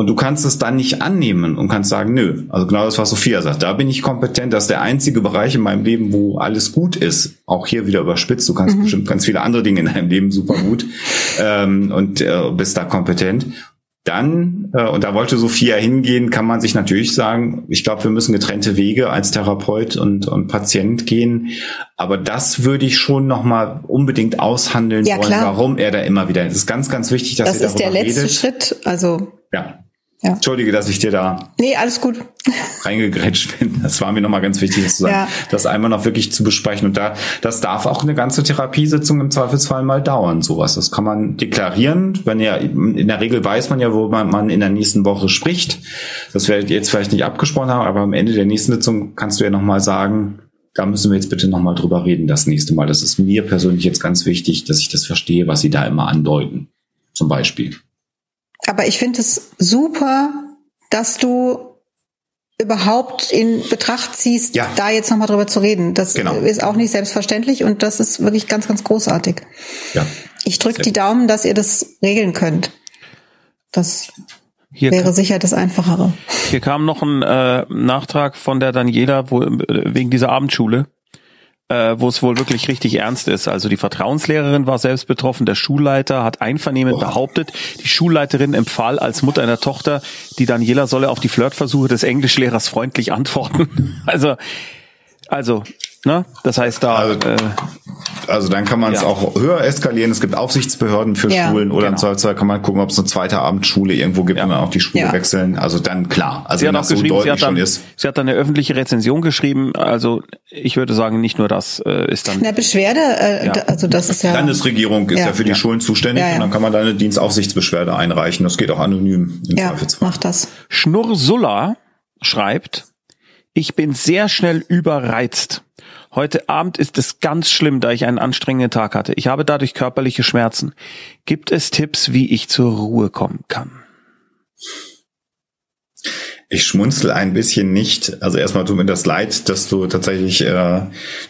und du kannst es dann nicht annehmen und kannst sagen, nö, also genau das, was Sophia sagt, da bin ich kompetent, das ist der einzige Bereich in meinem Leben, wo alles gut ist. Auch hier wieder überspitzt, du kannst mhm. bestimmt ganz viele andere Dinge in deinem Leben super gut ähm, und äh, bist da kompetent. Dann, äh, und da wollte Sophia hingehen, kann man sich natürlich sagen, ich glaube, wir müssen getrennte Wege als Therapeut und, und Patient gehen. Aber das würde ich schon nochmal unbedingt aushandeln ja, wollen, klar. warum er da immer wieder. Es ist ganz, ganz wichtig, dass das ihr darüber redet. Das ist der letzte redet. Schritt. Also ja. Ja. Entschuldige, dass ich dir da nee, alles gut. reingegrätscht bin. Das war mir nochmal ganz wichtig zu sagen, ja. das einmal noch wirklich zu besprechen. Und da, das darf auch eine ganze Therapiesitzung im Zweifelsfall mal dauern, sowas. Das kann man deklarieren. Wenn ja, in der Regel weiß man ja, wo man, man in der nächsten Woche spricht. Das werdet ihr jetzt vielleicht nicht abgesprochen haben, aber am Ende der nächsten Sitzung kannst du ja nochmal sagen, da müssen wir jetzt bitte nochmal drüber reden das nächste Mal. Das ist mir persönlich jetzt ganz wichtig, dass ich das verstehe, was sie da immer andeuten. Zum Beispiel. Aber ich finde es super, dass du überhaupt in Betracht ziehst, ja. da jetzt nochmal drüber zu reden. Das genau. ist auch nicht selbstverständlich und das ist wirklich ganz, ganz großartig. Ja. Ich drücke die Daumen, dass ihr das regeln könnt. Das hier wäre sicher das Einfachere. Hier kam noch ein äh, Nachtrag von der Daniela wo, äh, wegen dieser Abendschule äh, wo es wohl wirklich richtig ernst ist. Also die Vertrauenslehrerin war selbst betroffen, der Schulleiter hat einvernehmend oh. behauptet, die Schulleiterin empfahl als Mutter einer Tochter, die Daniela solle auf die Flirtversuche des Englischlehrers freundlich antworten. *laughs* Also, also Ne? Das heißt da. Also, äh, also dann kann man es ja. auch höher eskalieren. Es gibt Aufsichtsbehörden für ja, Schulen oder genau. im Zweifelsfall kann man gucken, ob es eine zweite Abendschule irgendwo gibt ja. und dann auch die Schule ja. wechseln. Also dann klar. Also sie wenn das so deutlich dann, schon ist. Sie hat dann eine öffentliche Rezension geschrieben. Also ich würde sagen, nicht nur das äh, ist dann. Eine Beschwerde, äh, also das ist ja. Landesregierung ist ja, für die Schulen zuständig und dann kann man da eine Dienstaufsichtsbeschwerde einreichen. Das geht auch anonym im ja, Zweifelsfall. Macht das. Schnurr schreibt, ich bin sehr schnell überreizt. Heute Abend ist es ganz schlimm, da ich einen anstrengenden Tag hatte. Ich habe dadurch körperliche Schmerzen. Gibt es Tipps, wie ich zur Ruhe kommen kann? Ich schmunzel ein bisschen nicht. Also erstmal tut mir das leid, dass du tatsächlich äh,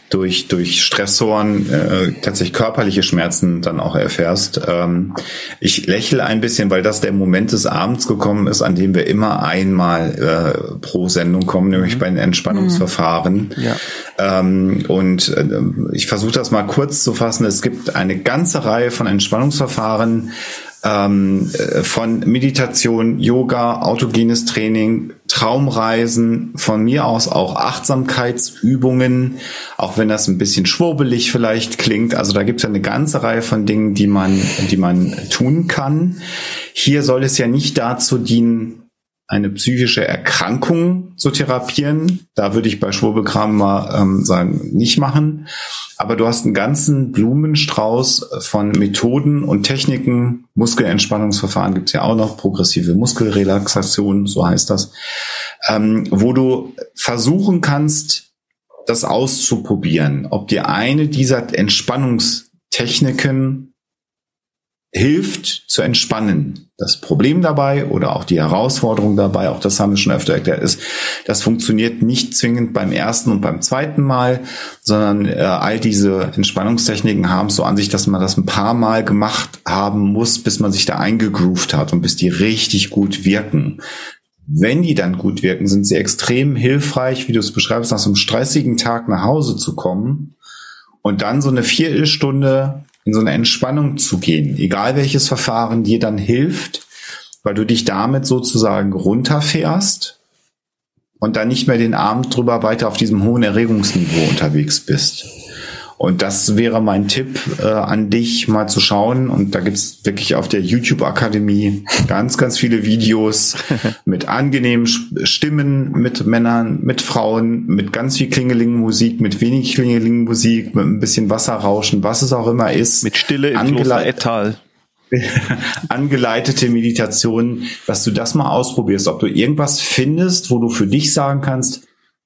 durch durch Stressoren äh, tatsächlich körperliche Schmerzen dann auch erfährst. Ähm, ich lächle ein bisschen, weil das der Moment des Abends gekommen ist, an dem wir immer einmal äh, pro Sendung kommen, nämlich mhm. bei den Entspannungsverfahren. Mhm. Ja. Ähm, und äh, ich versuche das mal kurz zu fassen. Es gibt eine ganze Reihe von Entspannungsverfahren ähm, äh, von Meditation, Yoga, autogenes Training, Traumreisen, von mir aus auch Achtsamkeitsübungen, auch wenn das ein bisschen schwurbelig vielleicht klingt. Also da gibt es ja eine ganze Reihe von Dingen, die man, die man tun kann. Hier soll es ja nicht dazu dienen, eine psychische Erkrankung zu therapieren. Da würde ich bei Schwurbelkram mal ähm, sagen, nicht machen. Aber du hast einen ganzen Blumenstrauß von Methoden und Techniken. Muskelentspannungsverfahren gibt's ja auch noch, progressive Muskelrelaxation, so heißt das, ähm, wo du versuchen kannst, das auszuprobieren, ob dir eine dieser Entspannungstechniken hilft zu entspannen. Das Problem dabei oder auch die Herausforderung dabei, auch das haben wir schon öfter erklärt, ist, das funktioniert nicht zwingend beim ersten und beim zweiten Mal, sondern äh, all diese Entspannungstechniken haben so an sich, dass man das ein paar Mal gemacht haben muss, bis man sich da eingegroovt hat und bis die richtig gut wirken. Wenn die dann gut wirken, sind sie extrem hilfreich, wie du es beschreibst, nach so einem stressigen Tag nach Hause zu kommen und dann so eine Viertelstunde in so eine Entspannung zu gehen, egal welches Verfahren dir dann hilft, weil du dich damit sozusagen runterfährst und dann nicht mehr den Abend drüber weiter auf diesem hohen Erregungsniveau unterwegs bist. Und das wäre mein Tipp äh, an dich, mal zu schauen. Und da gibt's wirklich auf der YouTube-Akademie ganz, ganz viele Videos *laughs* mit angenehmen Stimmen, mit Männern, mit Frauen, mit ganz viel Klingelingenmusik, mit wenig Klingelingenmusik, mit ein bisschen Wasserrauschen, was es auch immer ist. Mit Stille im Kloster Ettal. *laughs* angeleitete Meditation, dass du das mal ausprobierst, ob du irgendwas findest, wo du für dich sagen kannst,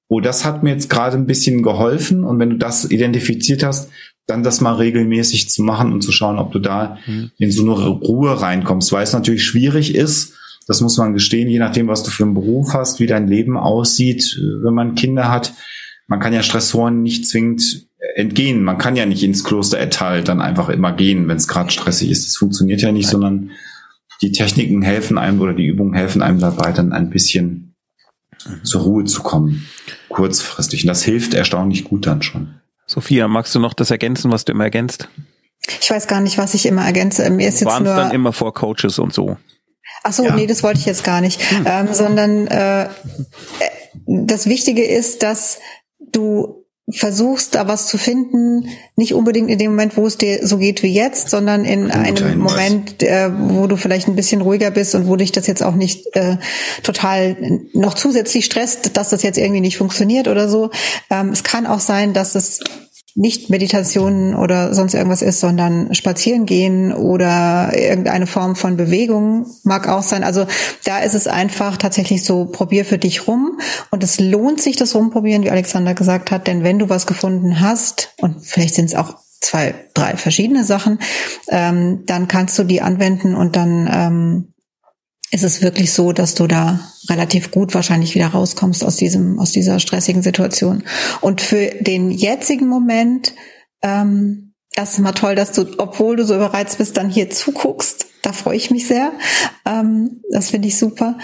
oh, das hat mir jetzt gerade ein bisschen geholfen und wenn du das identifiziert hast, dann das mal regelmäßig zu machen und zu schauen, ob du da mhm. in so eine Ruhe reinkommst, weil es natürlich schwierig ist, das muss man gestehen, je nachdem, was du für einen Beruf hast, wie dein Leben aussieht, wenn man Kinder hat. Man kann ja Stressoren nicht zwingend entgehen. Man kann ja nicht ins Kloster Ettal dann einfach immer gehen, wenn es gerade stressig ist. Das funktioniert ja nicht, Nein. sondern die Techniken helfen einem oder die Übungen helfen einem dabei, dann ein bisschen. Zur Ruhe zu kommen, kurzfristig. Und das hilft erstaunlich gut dann schon. Sophia, magst du noch das ergänzen, was du immer ergänzt? Ich weiß gar nicht, was ich immer ergänze. Mir ist jetzt nur dann immer vor Coaches und so. Ach so, ja. nee, das wollte ich jetzt gar nicht, hm. ähm, sondern äh, das Wichtige ist, dass du versuchst, da was zu finden, nicht unbedingt in dem Moment, wo es dir so geht wie jetzt, sondern in einem Moment, äh, wo du vielleicht ein bisschen ruhiger bist und wo dich das jetzt auch nicht äh, total noch zusätzlich stresst, dass das jetzt irgendwie nicht funktioniert oder so. Ähm, es kann auch sein, dass es nicht Meditation oder sonst irgendwas ist, sondern spazieren gehen oder irgendeine Form von Bewegung mag auch sein. Also da ist es einfach tatsächlich so, probier für dich rum. Und es lohnt sich, das rumprobieren, wie Alexander gesagt hat, denn wenn du was gefunden hast, und vielleicht sind es auch zwei, drei verschiedene Sachen, ähm, dann kannst du die anwenden und dann ähm, ist es wirklich so, dass du da relativ gut wahrscheinlich wieder rauskommst aus diesem, aus dieser stressigen Situation. Und für den jetzigen Moment, ähm, erstmal toll, dass du, obwohl du so überreizt bist, dann hier zuguckst. Da freue ich mich sehr. Ähm, das finde ich super.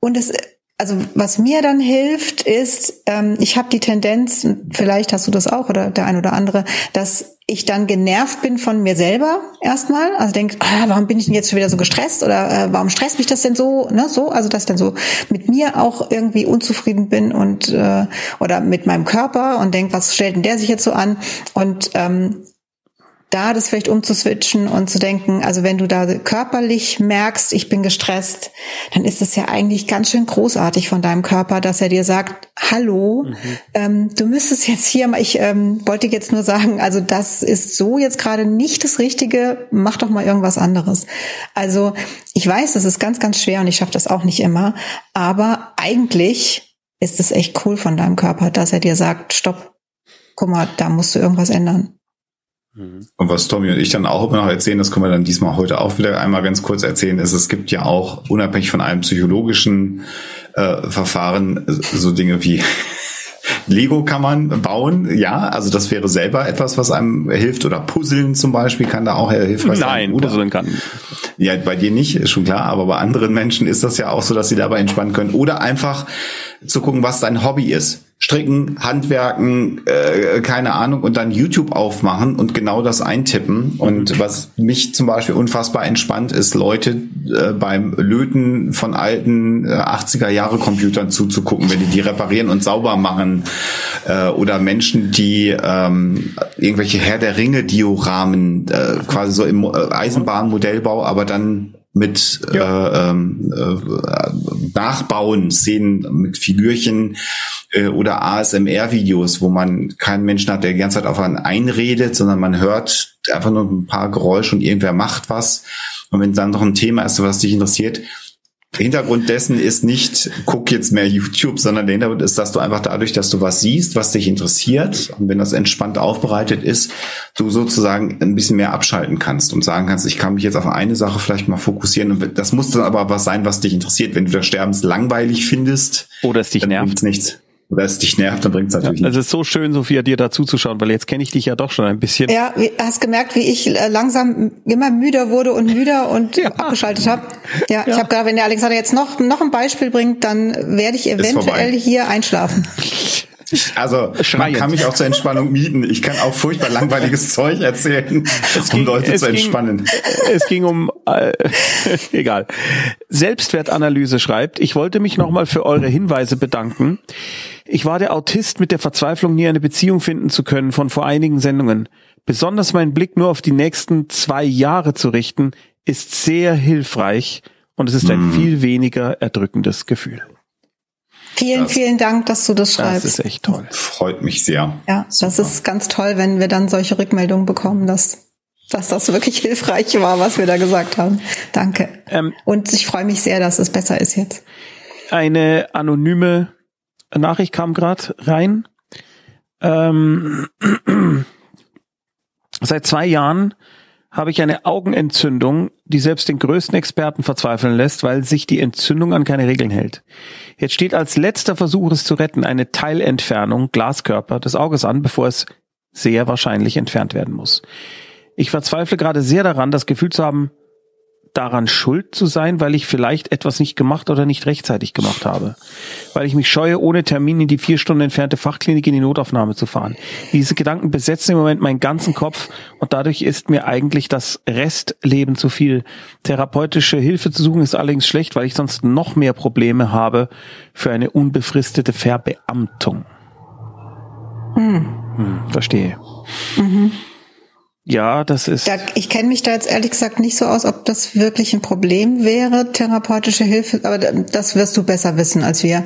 Und es also was mir dann hilft, ist, ähm, ich habe die Tendenz, vielleicht hast du das auch oder der ein oder andere, dass ich dann genervt bin von mir selber erstmal. Also denke, ah, warum bin ich denn jetzt schon wieder so gestresst oder äh, warum stresst mich das denn so? Ne, so, also dass dann so mit mir auch irgendwie unzufrieden bin und äh, oder mit meinem Körper und denke, was stellt denn der sich jetzt so an? Und ähm, da das vielleicht umzuswitchen und zu denken, also wenn du da körperlich merkst, ich bin gestresst, dann ist es ja eigentlich ganz schön großartig von deinem Körper, dass er dir sagt, hallo, mhm. ähm, du müsstest jetzt hier, ich ähm, wollte jetzt nur sagen, also das ist so jetzt gerade nicht das Richtige, mach doch mal irgendwas anderes. Also ich weiß, das ist ganz, ganz schwer und ich schaffe das auch nicht immer, aber eigentlich ist es echt cool von deinem Körper, dass er dir sagt, stopp, guck mal, da musst du irgendwas ändern. Mhm. Und was Tommy und ich dann auch immer noch erzählen, das können wir dann diesmal heute auch wieder einmal ganz kurz erzählen, ist, es gibt ja auch unabhängig von einem psychologischen äh, Verfahren so Dinge wie *laughs* Lego kann man bauen, ja, also das wäre selber etwas, was einem hilft oder Puzzeln zum Beispiel kann da auch hilfreich sein. Nein, oder, Puzzeln kann. Ja, bei dir nicht, ist schon klar, aber bei anderen Menschen ist das ja auch so, dass sie dabei entspannen können oder einfach zu gucken, was dein Hobby ist. Stricken, Handwerken, äh, keine Ahnung, und dann YouTube aufmachen und genau das eintippen. Und mhm. was mich zum Beispiel unfassbar entspannt, ist Leute äh, beim Löten von alten äh, 80er Jahre Computern zuzugucken, wenn die die reparieren und sauber machen. Äh, oder Menschen, die ähm, irgendwelche Herr der Ringe Dioramen äh, quasi so im äh, Eisenbahnmodellbau, aber dann mit ja. äh, ähm, äh, Nachbauen, Szenen mit Figürchen äh, oder ASMR-Videos, wo man keinen Menschen hat, der die ganze Zeit auf einen einredet, sondern man hört einfach nur ein paar Geräusche und irgendwer macht was. Und wenn dann noch ein Thema ist, was dich interessiert, Hintergrund dessen ist nicht, guck jetzt mehr YouTube, sondern der Hintergrund ist, dass du einfach dadurch, dass du was siehst, was dich interessiert, und wenn das entspannt aufbereitet ist, du sozusagen ein bisschen mehr abschalten kannst und sagen kannst, ich kann mich jetzt auf eine Sache vielleicht mal fokussieren. Und das muss dann aber was sein, was dich interessiert. Wenn du das Sterbens langweilig findest, oder es dich nervt, nichts oder es dich nervt, dann bringt es natürlich ja, also Es ist so schön, Sophia, dir dazu zu schauen, weil jetzt kenne ich dich ja doch schon ein bisschen. Ja, hast gemerkt, wie ich äh, langsam immer müder wurde und müder und ja. abgeschaltet habe. Ja, ja, ich habe gerade, wenn der Alexander jetzt noch noch ein Beispiel bringt, dann werde ich eventuell hier einschlafen. *laughs* Also man kann mich auch zur Entspannung mieten. Ich kann auch furchtbar langweiliges *laughs* Zeug erzählen, es um ging, Leute zu entspannen. Ging, es ging um äh, *laughs* egal. Selbstwertanalyse schreibt, ich wollte mich nochmal für eure Hinweise bedanken. Ich war der Autist mit der Verzweiflung, nie eine Beziehung finden zu können von vor einigen Sendungen. Besonders meinen Blick nur auf die nächsten zwei Jahre zu richten, ist sehr hilfreich und es ist ein mm. viel weniger erdrückendes Gefühl. Vielen, das, vielen Dank, dass du das schreibst. Das ist echt toll. Freut mich sehr. Ja, Super. das ist ganz toll, wenn wir dann solche Rückmeldungen bekommen, dass, dass das wirklich *laughs* hilfreich war, was wir da gesagt haben. Danke. Ähm, und ich freue mich sehr, dass es besser ist jetzt. Eine anonyme Nachricht kam gerade rein. Ähm, *clears throat* seit zwei Jahren habe ich eine Augenentzündung, die selbst den größten Experten verzweifeln lässt, weil sich die Entzündung an keine Regeln hält. Jetzt steht als letzter Versuch, es zu retten, eine Teilentfernung, Glaskörper des Auges an, bevor es sehr wahrscheinlich entfernt werden muss. Ich verzweifle gerade sehr daran, das Gefühl zu haben, daran schuld zu sein, weil ich vielleicht etwas nicht gemacht oder nicht rechtzeitig gemacht habe. Weil ich mich scheue, ohne Termin in die vier Stunden entfernte Fachklinik in die Notaufnahme zu fahren. Diese Gedanken besetzen im Moment meinen ganzen Kopf und dadurch ist mir eigentlich das Restleben zu viel. Therapeutische Hilfe zu suchen ist allerdings schlecht, weil ich sonst noch mehr Probleme habe für eine unbefristete Verbeamtung. Hm. Hm, verstehe. Mhm. Ja, das ist. Da, ich kenne mich da jetzt ehrlich gesagt nicht so aus, ob das wirklich ein Problem wäre, therapeutische Hilfe, aber das wirst du besser wissen als wir.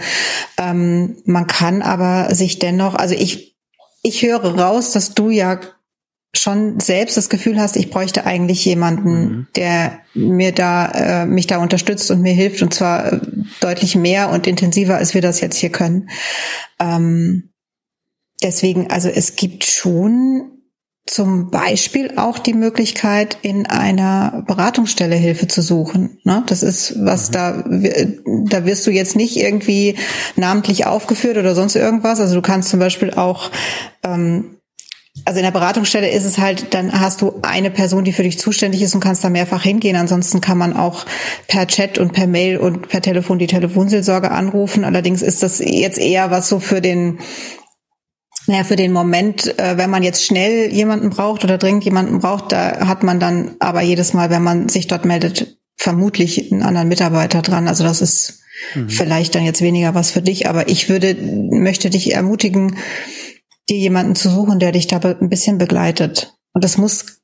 Ähm, man kann aber sich dennoch, also ich, ich höre raus, dass du ja schon selbst das Gefühl hast, ich bräuchte eigentlich jemanden, mhm. der mir da, äh, mich da unterstützt und mir hilft und zwar äh, deutlich mehr und intensiver, als wir das jetzt hier können. Ähm, deswegen, also es gibt schon zum Beispiel auch die Möglichkeit, in einer Beratungsstelle Hilfe zu suchen. Ne? Das ist was mhm. da, da wirst du jetzt nicht irgendwie namentlich aufgeführt oder sonst irgendwas. Also du kannst zum Beispiel auch, ähm, also in der Beratungsstelle ist es halt, dann hast du eine Person, die für dich zuständig ist und kannst da mehrfach hingehen. Ansonsten kann man auch per Chat und per Mail und per Telefon die Telefonseelsorge anrufen. Allerdings ist das jetzt eher was so für den naja, für den Moment, äh, wenn man jetzt schnell jemanden braucht oder dringend jemanden braucht, da hat man dann aber jedes Mal, wenn man sich dort meldet, vermutlich einen anderen Mitarbeiter dran. Also das ist mhm. vielleicht dann jetzt weniger was für dich, aber ich würde, möchte dich ermutigen, dir jemanden zu suchen, der dich da ein bisschen begleitet. Und das muss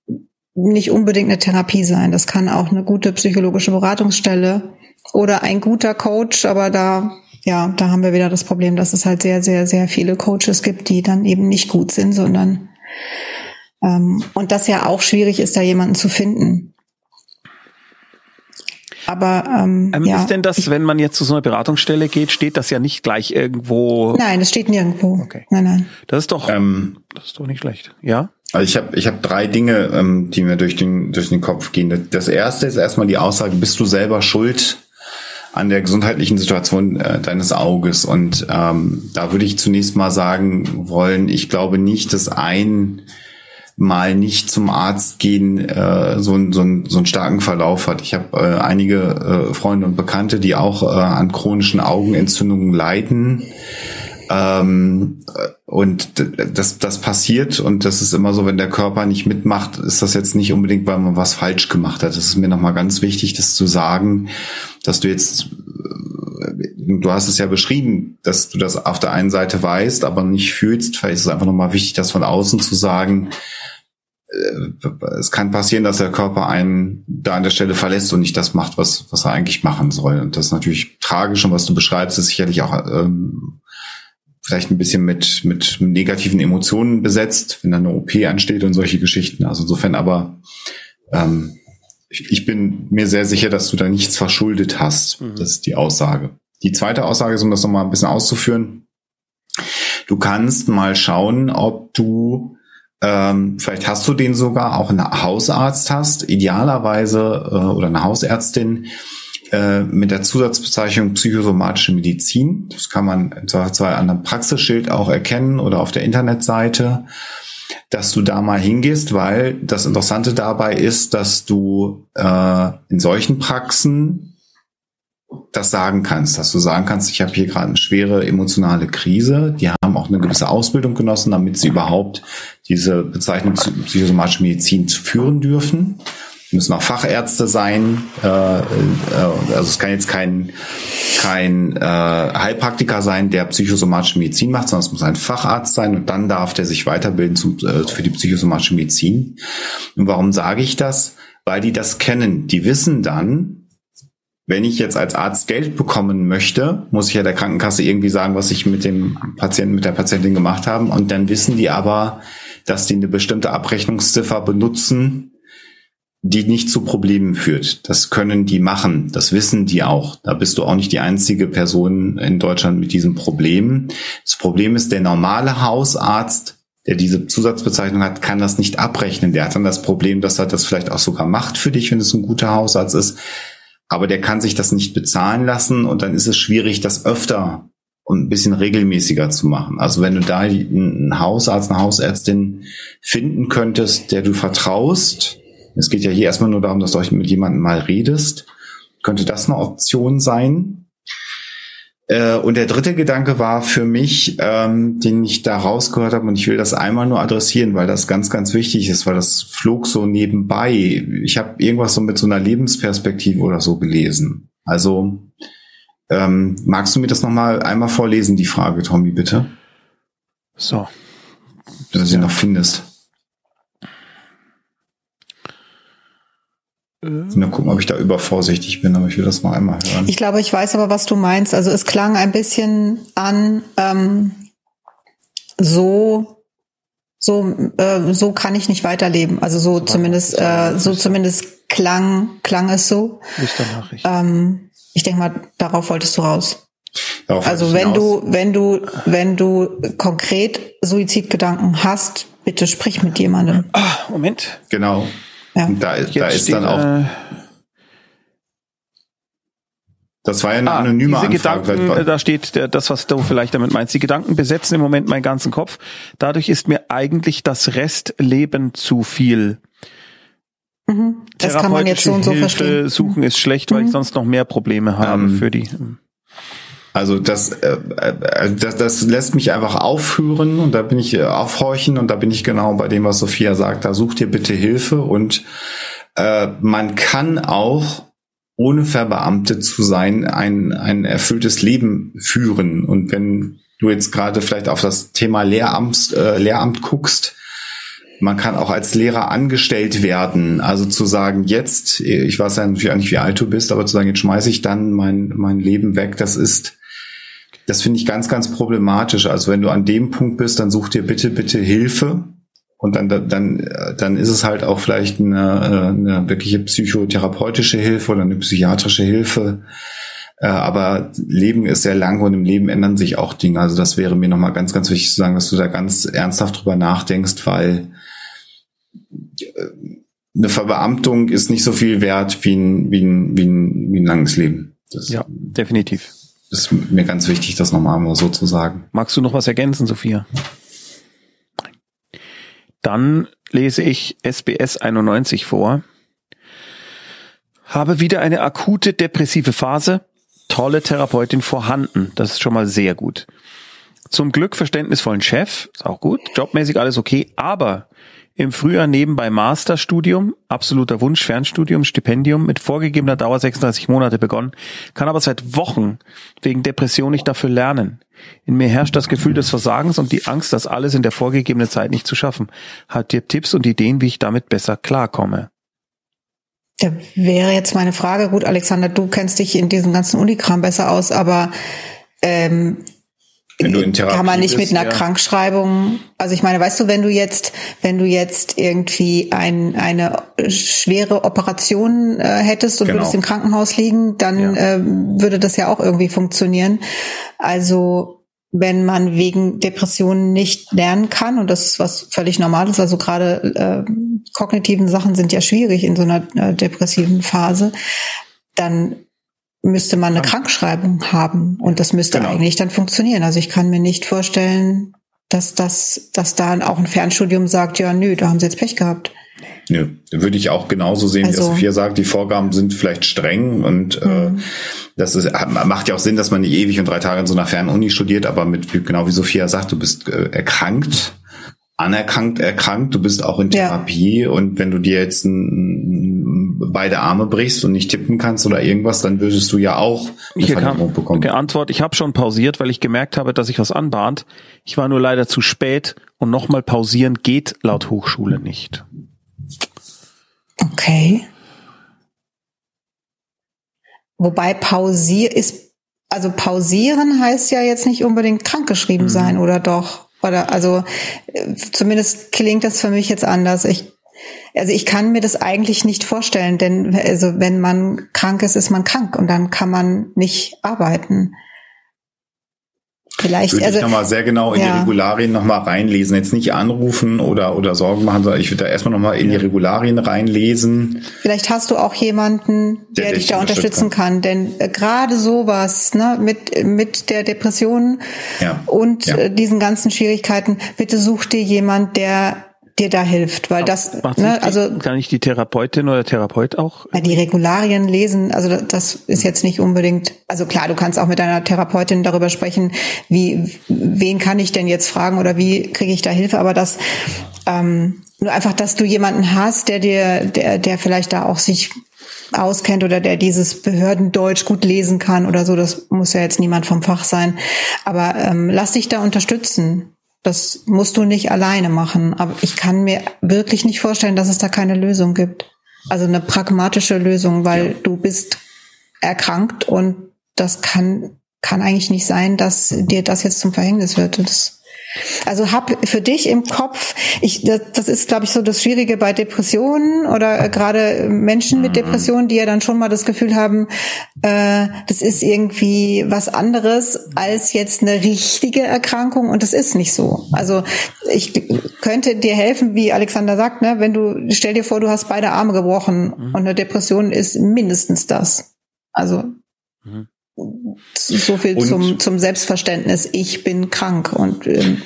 nicht unbedingt eine Therapie sein. Das kann auch eine gute psychologische Beratungsstelle oder ein guter Coach, aber da ja, da haben wir wieder das Problem, dass es halt sehr, sehr, sehr viele Coaches gibt, die dann eben nicht gut sind, sondern ähm, und das ja auch schwierig ist, da jemanden zu finden. Aber ähm, ähm, ja, ist denn das, wenn man jetzt zu so einer Beratungsstelle geht, steht das ja nicht gleich irgendwo? Nein, es steht nirgendwo. Okay. Nein, nein. Das ist doch, ähm, das ist doch nicht schlecht. Ja. Also ich habe ich hab drei Dinge, ähm, die mir durch den durch den Kopf gehen. Das erste ist erstmal die Aussage: Bist du selber schuld an der gesundheitlichen Situation äh, deines Auges. Und ähm, da würde ich zunächst mal sagen wollen, ich glaube nicht, dass ein mal nicht zum Arzt gehen äh, so, so, so einen starken Verlauf hat. Ich habe äh, einige äh, Freunde und Bekannte, die auch äh, an chronischen Augenentzündungen leiden. Ähm, und das, das passiert und das ist immer so, wenn der Körper nicht mitmacht, ist das jetzt nicht unbedingt, weil man was falsch gemacht hat. Das ist mir nochmal ganz wichtig, das zu sagen, dass du jetzt, du hast es ja beschrieben, dass du das auf der einen Seite weißt, aber nicht fühlst. Vielleicht ist es einfach nochmal wichtig, das von außen zu sagen. Äh, es kann passieren, dass der Körper einen da an der Stelle verlässt und nicht das macht, was, was er eigentlich machen soll. Und das ist natürlich tragisch und was du beschreibst, ist sicherlich auch ähm, vielleicht ein bisschen mit, mit negativen Emotionen besetzt, wenn dann eine OP ansteht und solche Geschichten. Also insofern aber ähm, ich bin mir sehr sicher, dass du da nichts verschuldet hast. Mhm. Das ist die Aussage. Die zweite Aussage ist, um das nochmal ein bisschen auszuführen. Du kannst mal schauen, ob du ähm, vielleicht hast du den sogar auch einen Hausarzt hast, idealerweise äh, oder eine Hausärztin äh, mit der Zusatzbezeichnung psychosomatische Medizin. Das kann man zwar an einem Praxisschild auch erkennen oder auf der Internetseite dass du da mal hingehst, weil das Interessante dabei ist, dass du äh, in solchen Praxen das sagen kannst, dass du sagen kannst, ich habe hier gerade eine schwere emotionale Krise. Die haben auch eine gewisse Ausbildung genossen, damit sie überhaupt diese Bezeichnung psychosomatische Medizin führen dürfen müssen auch Fachärzte sein. Äh, äh, also es kann jetzt kein, kein äh, Heilpraktiker sein, der psychosomatische Medizin macht, sondern es muss ein Facharzt sein und dann darf der sich weiterbilden zum, äh, für die psychosomatische Medizin. Und warum sage ich das? Weil die das kennen. Die wissen dann, wenn ich jetzt als Arzt Geld bekommen möchte, muss ich ja der Krankenkasse irgendwie sagen, was ich mit dem Patienten, mit der Patientin gemacht habe. Und dann wissen die aber, dass die eine bestimmte Abrechnungsziffer benutzen, die nicht zu Problemen führt. Das können die machen. Das wissen die auch. Da bist du auch nicht die einzige Person in Deutschland mit diesem Problem. Das Problem ist, der normale Hausarzt, der diese Zusatzbezeichnung hat, kann das nicht abrechnen. Der hat dann das Problem, dass er das vielleicht auch sogar macht für dich, wenn es ein guter Hausarzt ist. Aber der kann sich das nicht bezahlen lassen und dann ist es schwierig, das öfter und ein bisschen regelmäßiger zu machen. Also wenn du da einen Hausarzt, eine Hausärztin finden könntest, der du vertraust, es geht ja hier erstmal nur darum, dass du mit jemandem mal redest. Könnte das eine Option sein? Äh, und der dritte Gedanke war für mich, ähm, den ich da rausgehört habe, und ich will das einmal nur adressieren, weil das ganz, ganz wichtig ist, weil das flog so nebenbei. Ich habe irgendwas so mit so einer Lebensperspektive oder so gelesen. Also ähm, magst du mir das nochmal einmal vorlesen, die Frage, Tommy, bitte? So. Dass du sie noch findest. Nur gucken, ob ich da übervorsichtig bin, aber ich will das mal einmal hören. Ich glaube, ich weiß aber, was du meinst. Also es klang ein bisschen an, ähm, so, so, äh, so kann ich nicht weiterleben. Also so zumindest, äh, so zumindest klang, klang es so. Ähm, ich denke mal, darauf wolltest du raus. Darauf also wenn du, wenn du, wenn du konkret Suizidgedanken hast, bitte sprich mit jemandem. Ah, Moment. Genau. Ja. Da, da ist dann auch. Äh, das war ja eine ah, anonyme diese Anfrage. Gedanken, da steht der, das, was du vielleicht damit meinst. Die Gedanken besetzen im Moment meinen ganzen Kopf. Dadurch ist mir eigentlich das Restleben zu viel. Mhm. Das kann man jetzt so und so Hilfe verstehen. suchen ist schlecht, weil mhm. ich sonst noch mehr Probleme habe ähm, für die. Also das, äh, äh, das, das lässt mich einfach aufhören und da bin ich äh, aufhorchen und da bin ich genau bei dem, was Sophia sagt. Da such dir bitte Hilfe und äh, man kann auch ohne verbeamtet zu sein ein, ein erfülltes Leben führen. Und wenn du jetzt gerade vielleicht auf das Thema Lehramt, äh, Lehramt guckst, man kann auch als Lehrer angestellt werden. Also zu sagen, jetzt, ich weiß ja natürlich auch nicht, wie alt du bist, aber zu sagen, jetzt schmeiße ich dann mein, mein Leben weg, das ist das finde ich ganz, ganz problematisch. Also wenn du an dem Punkt bist, dann such dir bitte, bitte Hilfe. Und dann, dann, dann ist es halt auch vielleicht eine, eine wirkliche psychotherapeutische Hilfe oder eine psychiatrische Hilfe. Äh, aber Leben ist sehr lang und im Leben ändern sich auch Dinge. Also das wäre mir nochmal ganz, ganz wichtig zu sagen, dass du da ganz ernsthaft drüber nachdenkst, weil äh, eine Verbeamtung ist nicht so viel wert wie ein, wie ein, wie ein, wie ein langes Leben. Das ja, definitiv ist mir ganz wichtig, das nochmal mal so zu sagen. Magst du noch was ergänzen, Sophia? Dann lese ich SBS 91 vor. Habe wieder eine akute depressive Phase. Tolle Therapeutin vorhanden. Das ist schon mal sehr gut. Zum Glück verständnisvollen Chef. Ist auch gut. Jobmäßig alles okay. Aber im Frühjahr nebenbei Masterstudium, absoluter Wunsch, Fernstudium, Stipendium mit vorgegebener Dauer 36 Monate begonnen, kann aber seit Wochen wegen Depression nicht dafür lernen. In mir herrscht das Gefühl des Versagens und die Angst, das alles in der vorgegebenen Zeit nicht zu schaffen. Habt ihr Tipps und Ideen, wie ich damit besser klarkomme? Da wäre jetzt meine Frage, gut, Alexander, du kennst dich in diesem ganzen Unikram besser aus, aber ähm, wenn du in Therapie kann man nicht bist, mit einer ja. Krankschreibung, also ich meine, weißt du, wenn du jetzt, wenn du jetzt irgendwie ein, eine schwere Operation äh, hättest und Genau. würdest im Krankenhaus liegen, dann Ja. ähm, würde das ja auch irgendwie funktionieren. Also wenn man wegen Depressionen nicht lernen kann, und das ist was völlig Normales, also gerade äh, kognitiven Sachen sind ja schwierig in so einer äh, depressiven Phase, dann müsste man eine Krankschreibung haben und das müsste Genau. eigentlich dann funktionieren. Also ich kann mir nicht vorstellen, dass das, dass da auch ein Fernstudium sagt, ja, nö, da haben sie jetzt Pech gehabt. Nö, würde ich auch genauso sehen, wie Also- Sophia sagt. Die Vorgaben sind vielleicht streng und äh, das ist, macht ja auch Sinn, dass man nicht ewig und drei Tage in so einer Fernuni studiert, aber mit, genau wie Sophia sagt, du bist äh, erkrankt, anerkannt erkrankt, du bist auch in Ja. Therapie und wenn du dir jetzt ein, beide Arme brichst und nicht tippen kannst oder irgendwas, dann würdest du ja auch eine Hier Verlängerung kam bekommen. die Antwort, ich habe schon pausiert, weil ich gemerkt habe, dass sich was anbahnt. Ich war nur leider zu spät und nochmal pausieren geht laut Hochschule nicht. Okay. Wobei pausier ist, also pausieren heißt ja jetzt nicht unbedingt krankgeschrieben sein, oder doch? Oder also äh, zumindest klingt das für mich jetzt anders. Ich also ich kann mir das eigentlich nicht vorstellen, denn also wenn man krank ist, ist man krank und dann kann man nicht arbeiten. Vielleicht, Würde also ich nochmal sehr genau in ja. die Regularien nochmal reinlesen. Jetzt nicht anrufen oder, oder Sorgen machen, sondern ich würde da erstmal nochmal in die Regularien reinlesen. Vielleicht hast du auch jemanden, der, Der dich da unterstützen unterstützen kann. Denn äh, gerade sowas, ne, mit, mit der Depression Ja. und Ja. äh, diesen ganzen Schwierigkeiten, bitte such dir jemand, der dir da hilft. Weil das, Macht ne, nicht die, also kann ich die Therapeutin oder Therapeut auch? ja, die Regularien lesen, also da- das ist jetzt nicht unbedingt, also klar, du kannst auch mit deiner Therapeutin darüber sprechen, wie, wen kann ich denn jetzt fragen oder wie kriege ich da Hilfe, aber das, ähm, nur einfach, dass du jemanden hast, der dir, der, der vielleicht da auch sich auskennt oder der dieses Behördendeutsch gut lesen kann oder so, das muss ja jetzt niemand vom Fach sein, aber ähm, lass dich da unterstützen. Das musst du nicht alleine machen. Aber ich kann mir wirklich nicht vorstellen, dass es da keine Lösung gibt. Also eine pragmatische Lösung, weil du bist erkrankt und das kann, kann eigentlich nicht sein, dass dir das jetzt zum Verhängnis wird. Das, also hab für dich im Kopf, ich, das, das ist, glaube ich, so das Schwierige bei Depressionen oder äh, gerade Menschen mit Depressionen, die ja dann schon mal das Gefühl haben, äh, das ist irgendwie was anderes als jetzt eine richtige Erkrankung und das ist nicht so. Also ich könnte dir helfen, wie Alexander sagt, ne, wenn du, stell dir vor, du hast beide Arme gebrochen und eine Depression ist mindestens das. Also Mhm. So viel Und- zum, zum Selbstverständnis, ich bin krank und ähm,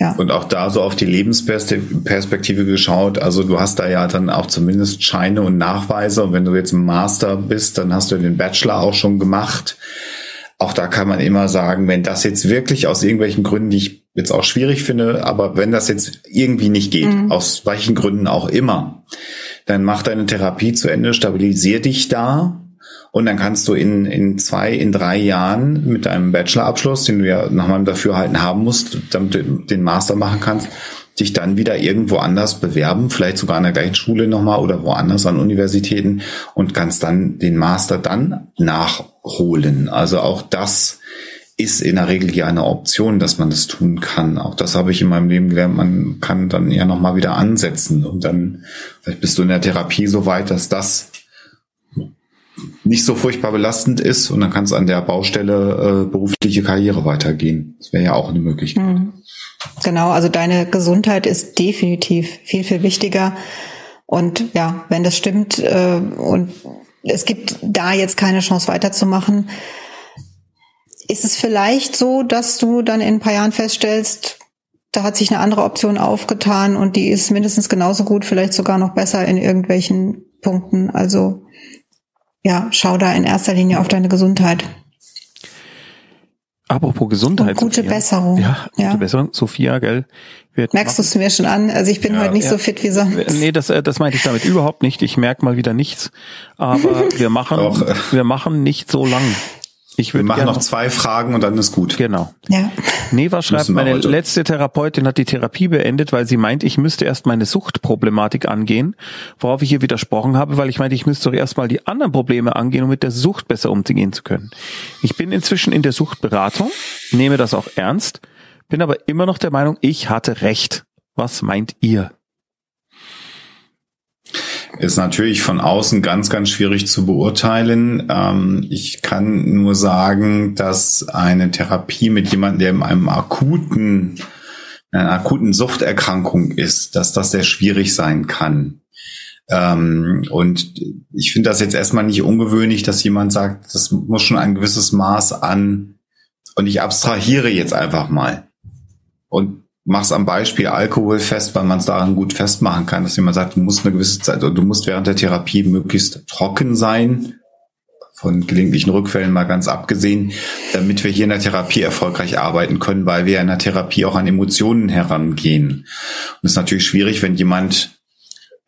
ja. Und auch da so auf die Lebensperspektive geschaut. Also du hast da ja dann auch zumindest Scheine und Nachweise. Und wenn du jetzt Master bist, dann hast du den Bachelor auch schon gemacht. Auch da kann man immer sagen, wenn das jetzt wirklich aus irgendwelchen Gründen, die ich jetzt auch schwierig finde, aber wenn das jetzt irgendwie nicht geht, aus welchen Gründen auch immer, dann mach deine Therapie zu Ende, stabilisier dich da und dann kannst du in, in zwei, in drei Jahren mit deinem Bachelorabschluss, den du ja nach meinem Dafürhalten haben musst, damit du den Master machen kannst, dich dann wieder irgendwo anders bewerben, vielleicht sogar an der gleichen Schule nochmal oder woanders an Universitäten und kannst dann den Master dann nachholen. Also auch das ist in der Regel ja eine Option, dass man das tun kann. Auch das habe ich in meinem Leben gelernt. Man kann dann ja nochmal wieder ansetzen und dann vielleicht bist du in der Therapie so weit, dass das nicht so furchtbar belastend ist und dann kann es an der Baustelle äh, berufliche Karriere weitergehen. Das wäre ja auch eine Möglichkeit. Mhm. Genau, also deine Gesundheit ist definitiv viel, viel wichtiger. Und ja, wenn das stimmt äh, und es gibt da jetzt keine Chance weiterzumachen, ist es vielleicht so, dass du dann in ein paar Jahren feststellst, da hat sich eine andere Option aufgetan und die ist mindestens genauso gut, vielleicht sogar noch besser in irgendwelchen Punkten. Also ja, schau da in erster Linie auf deine Gesundheit. Apropos Gesundheit. Und gute Sophia. Besserung. Ja, gute Ja. Besserung. Sophia, gell? Wird Merkst du es mir schon an? Also ich bin Ja, heute nicht ja. so fit wie sonst. Nee, das, äh, das meinte ich damit überhaupt nicht. Ich merke mal wieder nichts. Aber *laughs* wir machen, Doch, äh. wir machen nicht so lang. Ich Wir machen noch zwei Fragen und dann ist gut. Genau. Ja. Neva schreibt, meine heute. letzte Therapeutin hat die Therapie beendet, weil sie meint, ich müsste erst meine Suchtproblematik angehen, worauf ich ihr widersprochen habe, weil ich meinte, ich müsste doch erstmal die anderen Probleme angehen, um mit der Sucht besser umzugehen zu können. Ich bin inzwischen in der Suchtberatung, nehme das auch ernst, bin aber immer noch der Meinung, ich hatte recht. Was meint ihr? Ist natürlich von außen ganz, ganz schwierig zu beurteilen. Ähm, ich kann nur sagen, dass eine Therapie mit jemandem, der in einem akuten, einer akuten Suchterkrankung ist, dass das sehr schwierig sein kann. Ähm, und ich finde das jetzt erstmal nicht ungewöhnlich, dass jemand sagt, das muss schon ein gewisses Maß an, und ich abstrahiere jetzt einfach mal. Und mach's am Beispiel Alkohol fest, weil man es daran gut festmachen kann, dass jemand sagt, du musst eine gewisse Zeit oder du musst während der Therapie möglichst trocken sein, von gelegentlichen Rückfällen mal ganz abgesehen, damit wir hier in der Therapie erfolgreich arbeiten können, weil wir in der Therapie auch an Emotionen herangehen. Und es ist natürlich schwierig, wenn jemand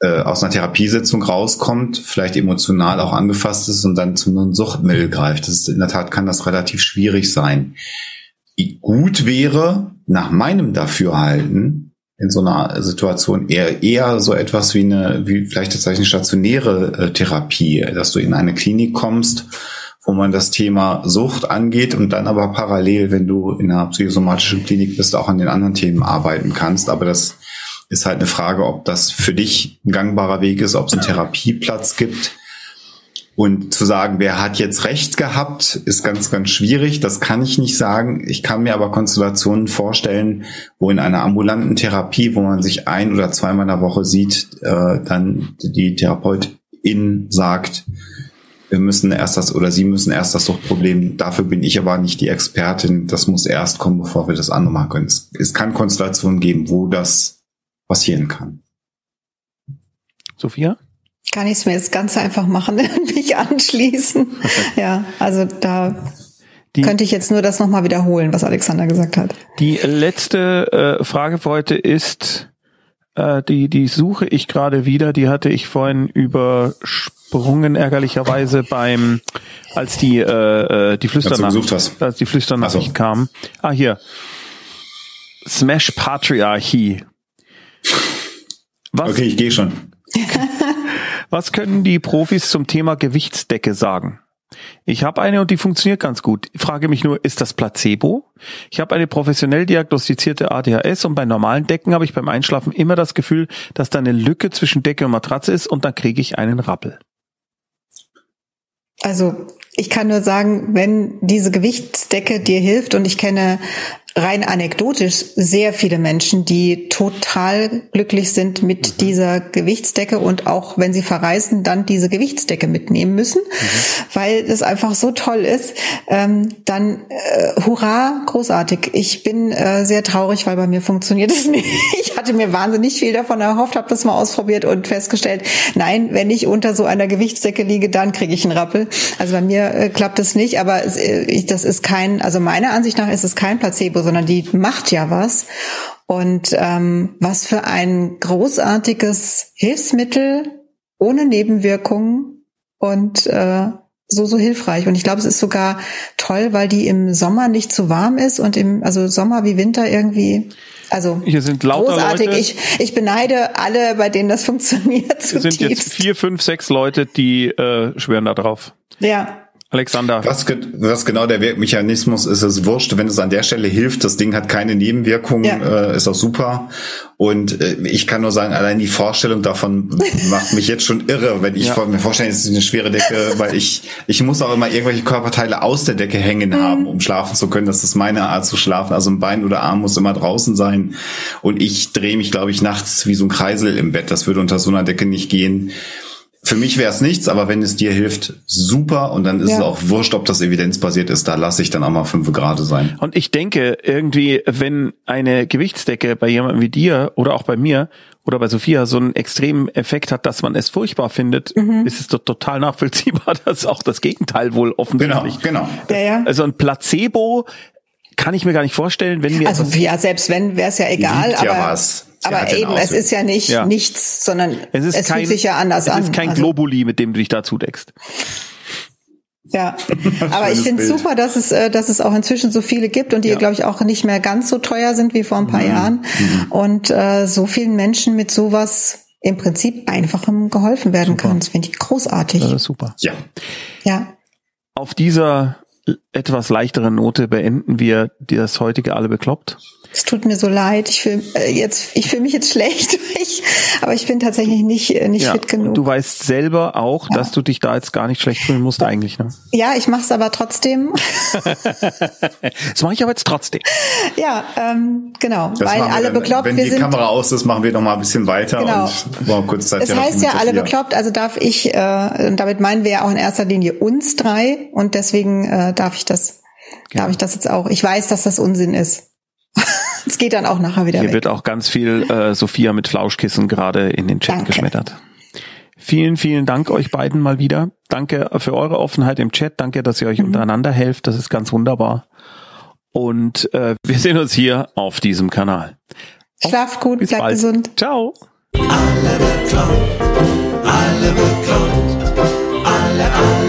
äh, aus einer Therapiesitzung rauskommt, vielleicht emotional auch angefasst ist und dann zu einem Suchtmittel greift. Das ist, in der Tat kann das relativ schwierig sein gut wäre, nach meinem Dafürhalten, in so einer Situation eher, eher so etwas wie eine, wie vielleicht tatsächlich eine stationäre äh, Therapie, dass du in eine Klinik kommst, wo man das Thema Sucht angeht und dann aber parallel, wenn du in einer psychosomatischen Klinik bist, auch an den anderen Themen arbeiten kannst. Aber das ist halt eine Frage, ob das für dich ein gangbarer Weg ist, ob es einen Therapieplatz gibt und zu sagen, wer hat jetzt recht gehabt, ist ganz, ganz schwierig. Das kann ich nicht sagen. Ich kann mir aber Konstellationen vorstellen, wo in einer ambulanten Therapie, wo man sich ein oder zweimal in der Woche sieht, äh, dann die Therapeutin sagt, wir müssen erst das oder Sie müssen erst das Suchtproblem. Dafür bin ich aber nicht die Expertin. Das muss erst kommen, bevor wir das andere machen können. Es, es kann Konstellationen geben, wo das passieren kann. Sophia? Kann ich es mir jetzt ganz einfach machen und *laughs* mich anschließen. *laughs* ja, also da die, könnte ich jetzt nur das nochmal wiederholen, was Alexander gesagt hat. Die letzte äh, Frage für heute ist, äh, die, die suche ich gerade wieder, die hatte ich vorhin übersprungen, ärgerlicherweise beim, als die, äh, äh die Flüsternachricht, als die Flüsternachricht so. kam. Ah, hier. Smash Patriarchie. *laughs* Was, okay, ich gehe schon. Was können die Profis zum Thema Gewichtsdecke sagen? Ich habe eine und die funktioniert ganz gut. Ich frage mich nur, ist das Placebo? Ich habe eine professionell diagnostizierte ADHS und bei normalen Decken habe ich beim Einschlafen immer das Gefühl, dass da eine Lücke zwischen Decke und Matratze ist und dann kriege ich einen Rappel. Also ich kann nur sagen, wenn diese Gewichtsdecke dir hilft und ich kenne rein anekdotisch sehr viele Menschen, die total glücklich sind mit mhm. dieser Gewichtsdecke und auch wenn sie verreisen, dann diese Gewichtsdecke mitnehmen müssen, mhm. weil es einfach so toll ist. Ähm, dann äh, hurra, großartig. Ich bin äh, sehr traurig, weil bei mir funktioniert es *laughs* nicht. Ich hatte mir wahnsinnig viel davon erhofft, habe das mal ausprobiert und festgestellt, nein, wenn ich unter so einer Gewichtsdecke liege, dann kriege ich einen Rappel. Also bei mir äh, klappt es nicht, aber äh, ich, das ist kein, also meiner Ansicht nach ist es kein Placebo sondern die macht ja was. Und ähm, was für ein großartiges Hilfsmittel ohne Nebenwirkungen und äh, so so hilfreich. Und ich glaube, es ist sogar toll, weil die im Sommer nicht zu warm ist und im also Sommer wie Winter irgendwie. Also hier sind lauter großartig. Leute. Ich, ich beneide alle, bei denen das *laughs* funktioniert. Hier sind jetzt vier, fünf, sechs Leute, die äh, schwören da drauf. Ja. Alexander. Was, was genau der Wirkmechanismus ist, ist wurscht. Wenn es an der Stelle hilft, das Ding hat keine Nebenwirkungen, ja. äh, ist auch super. Und äh, ich kann nur sagen, allein die Vorstellung davon macht mich jetzt schon irre, wenn ich ja. mir vorstelle, es ist eine schwere Decke, weil ich, ich muss auch immer irgendwelche Körperteile aus der Decke hängen mhm. haben, um schlafen zu können. Das ist meine Art zu schlafen. Also ein Bein oder Arm muss immer draußen sein. Und ich drehe mich, glaube ich, nachts wie so ein Kreisel im Bett. Das würde unter so einer Decke nicht gehen. Für mich wäre es nichts, aber wenn es dir hilft, super. Und dann ist ja. es auch wurscht, ob das evidenzbasiert ist. Da lasse ich dann auch mal fünf Grad sein. Und ich denke irgendwie, wenn eine Gewichtsdecke bei jemandem wie dir oder auch bei mir oder bei Sophia so einen extremen Effekt hat, dass man es furchtbar findet, mhm. ist es doch total nachvollziehbar, *laughs* dass auch das Gegenteil wohl offensichtlich. Genau, genau. Ja, ja. Also ein Placebo kann ich mir gar nicht vorstellen, wenn mir also ja selbst wenn wäre es ja egal, aber ja was. Aber eben, es ist ja nicht ja. nichts, sondern es, ist es kein, fühlt sich ja anders an. Es ist kein also. Globuli, mit dem du dich da zudeckst. Ja, *laughs* aber ich finde super, dass es, äh, dass es auch inzwischen so viele gibt und die, ja. glaube ich, auch nicht mehr ganz so teuer sind wie vor ein paar mhm. Jahren mhm. und äh, so vielen Menschen mit sowas im Prinzip einfachem geholfen werden super. kann. Das finde ich großartig. Das ist super. Ja. Ja. Auf dieser etwas leichteren Note beenden wir das heutige Alle bekloppt. Es tut mir so leid. Ich fühle äh, jetzt, ich fühle mich jetzt schlecht, *laughs* ich, aber ich bin tatsächlich nicht äh, nicht ja, fit genug. du weißt selber auch, ja. dass du dich da jetzt gar nicht schlecht fühlen musst eigentlich. Ne? *laughs* Ja, ich mache es aber trotzdem. *laughs* das mache ich aber jetzt trotzdem. Ja, ähm, genau, das weil alle dann, bekloppt. Wenn die Kamera aus ist, machen wir noch mal ein bisschen weiter genau. und wow, kurz Zeit. Es heißt ja alle bekloppt, also darf ich. Äh, damit meinen wir ja auch in erster Linie uns drei und deswegen äh, darf ich das. Darf ich das jetzt auch? Ich weiß, dass das Unsinn ist. *laughs* Es geht dann auch nachher wieder. Hier weg. wird auch ganz viel äh, Sophia mit Flauschkissen gerade in den Chat Danke. geschmettert. Vielen, vielen Dank euch beiden mal wieder. Danke für eure Offenheit im Chat. Danke, dass ihr euch mhm. untereinander helft. Das ist ganz wunderbar. Und äh, wir sehen uns hier auf diesem Kanal. Schlaft gut, bleibt bald. gesund. Ciao. Alle bekloppt, alle bekloppt, alle, alle.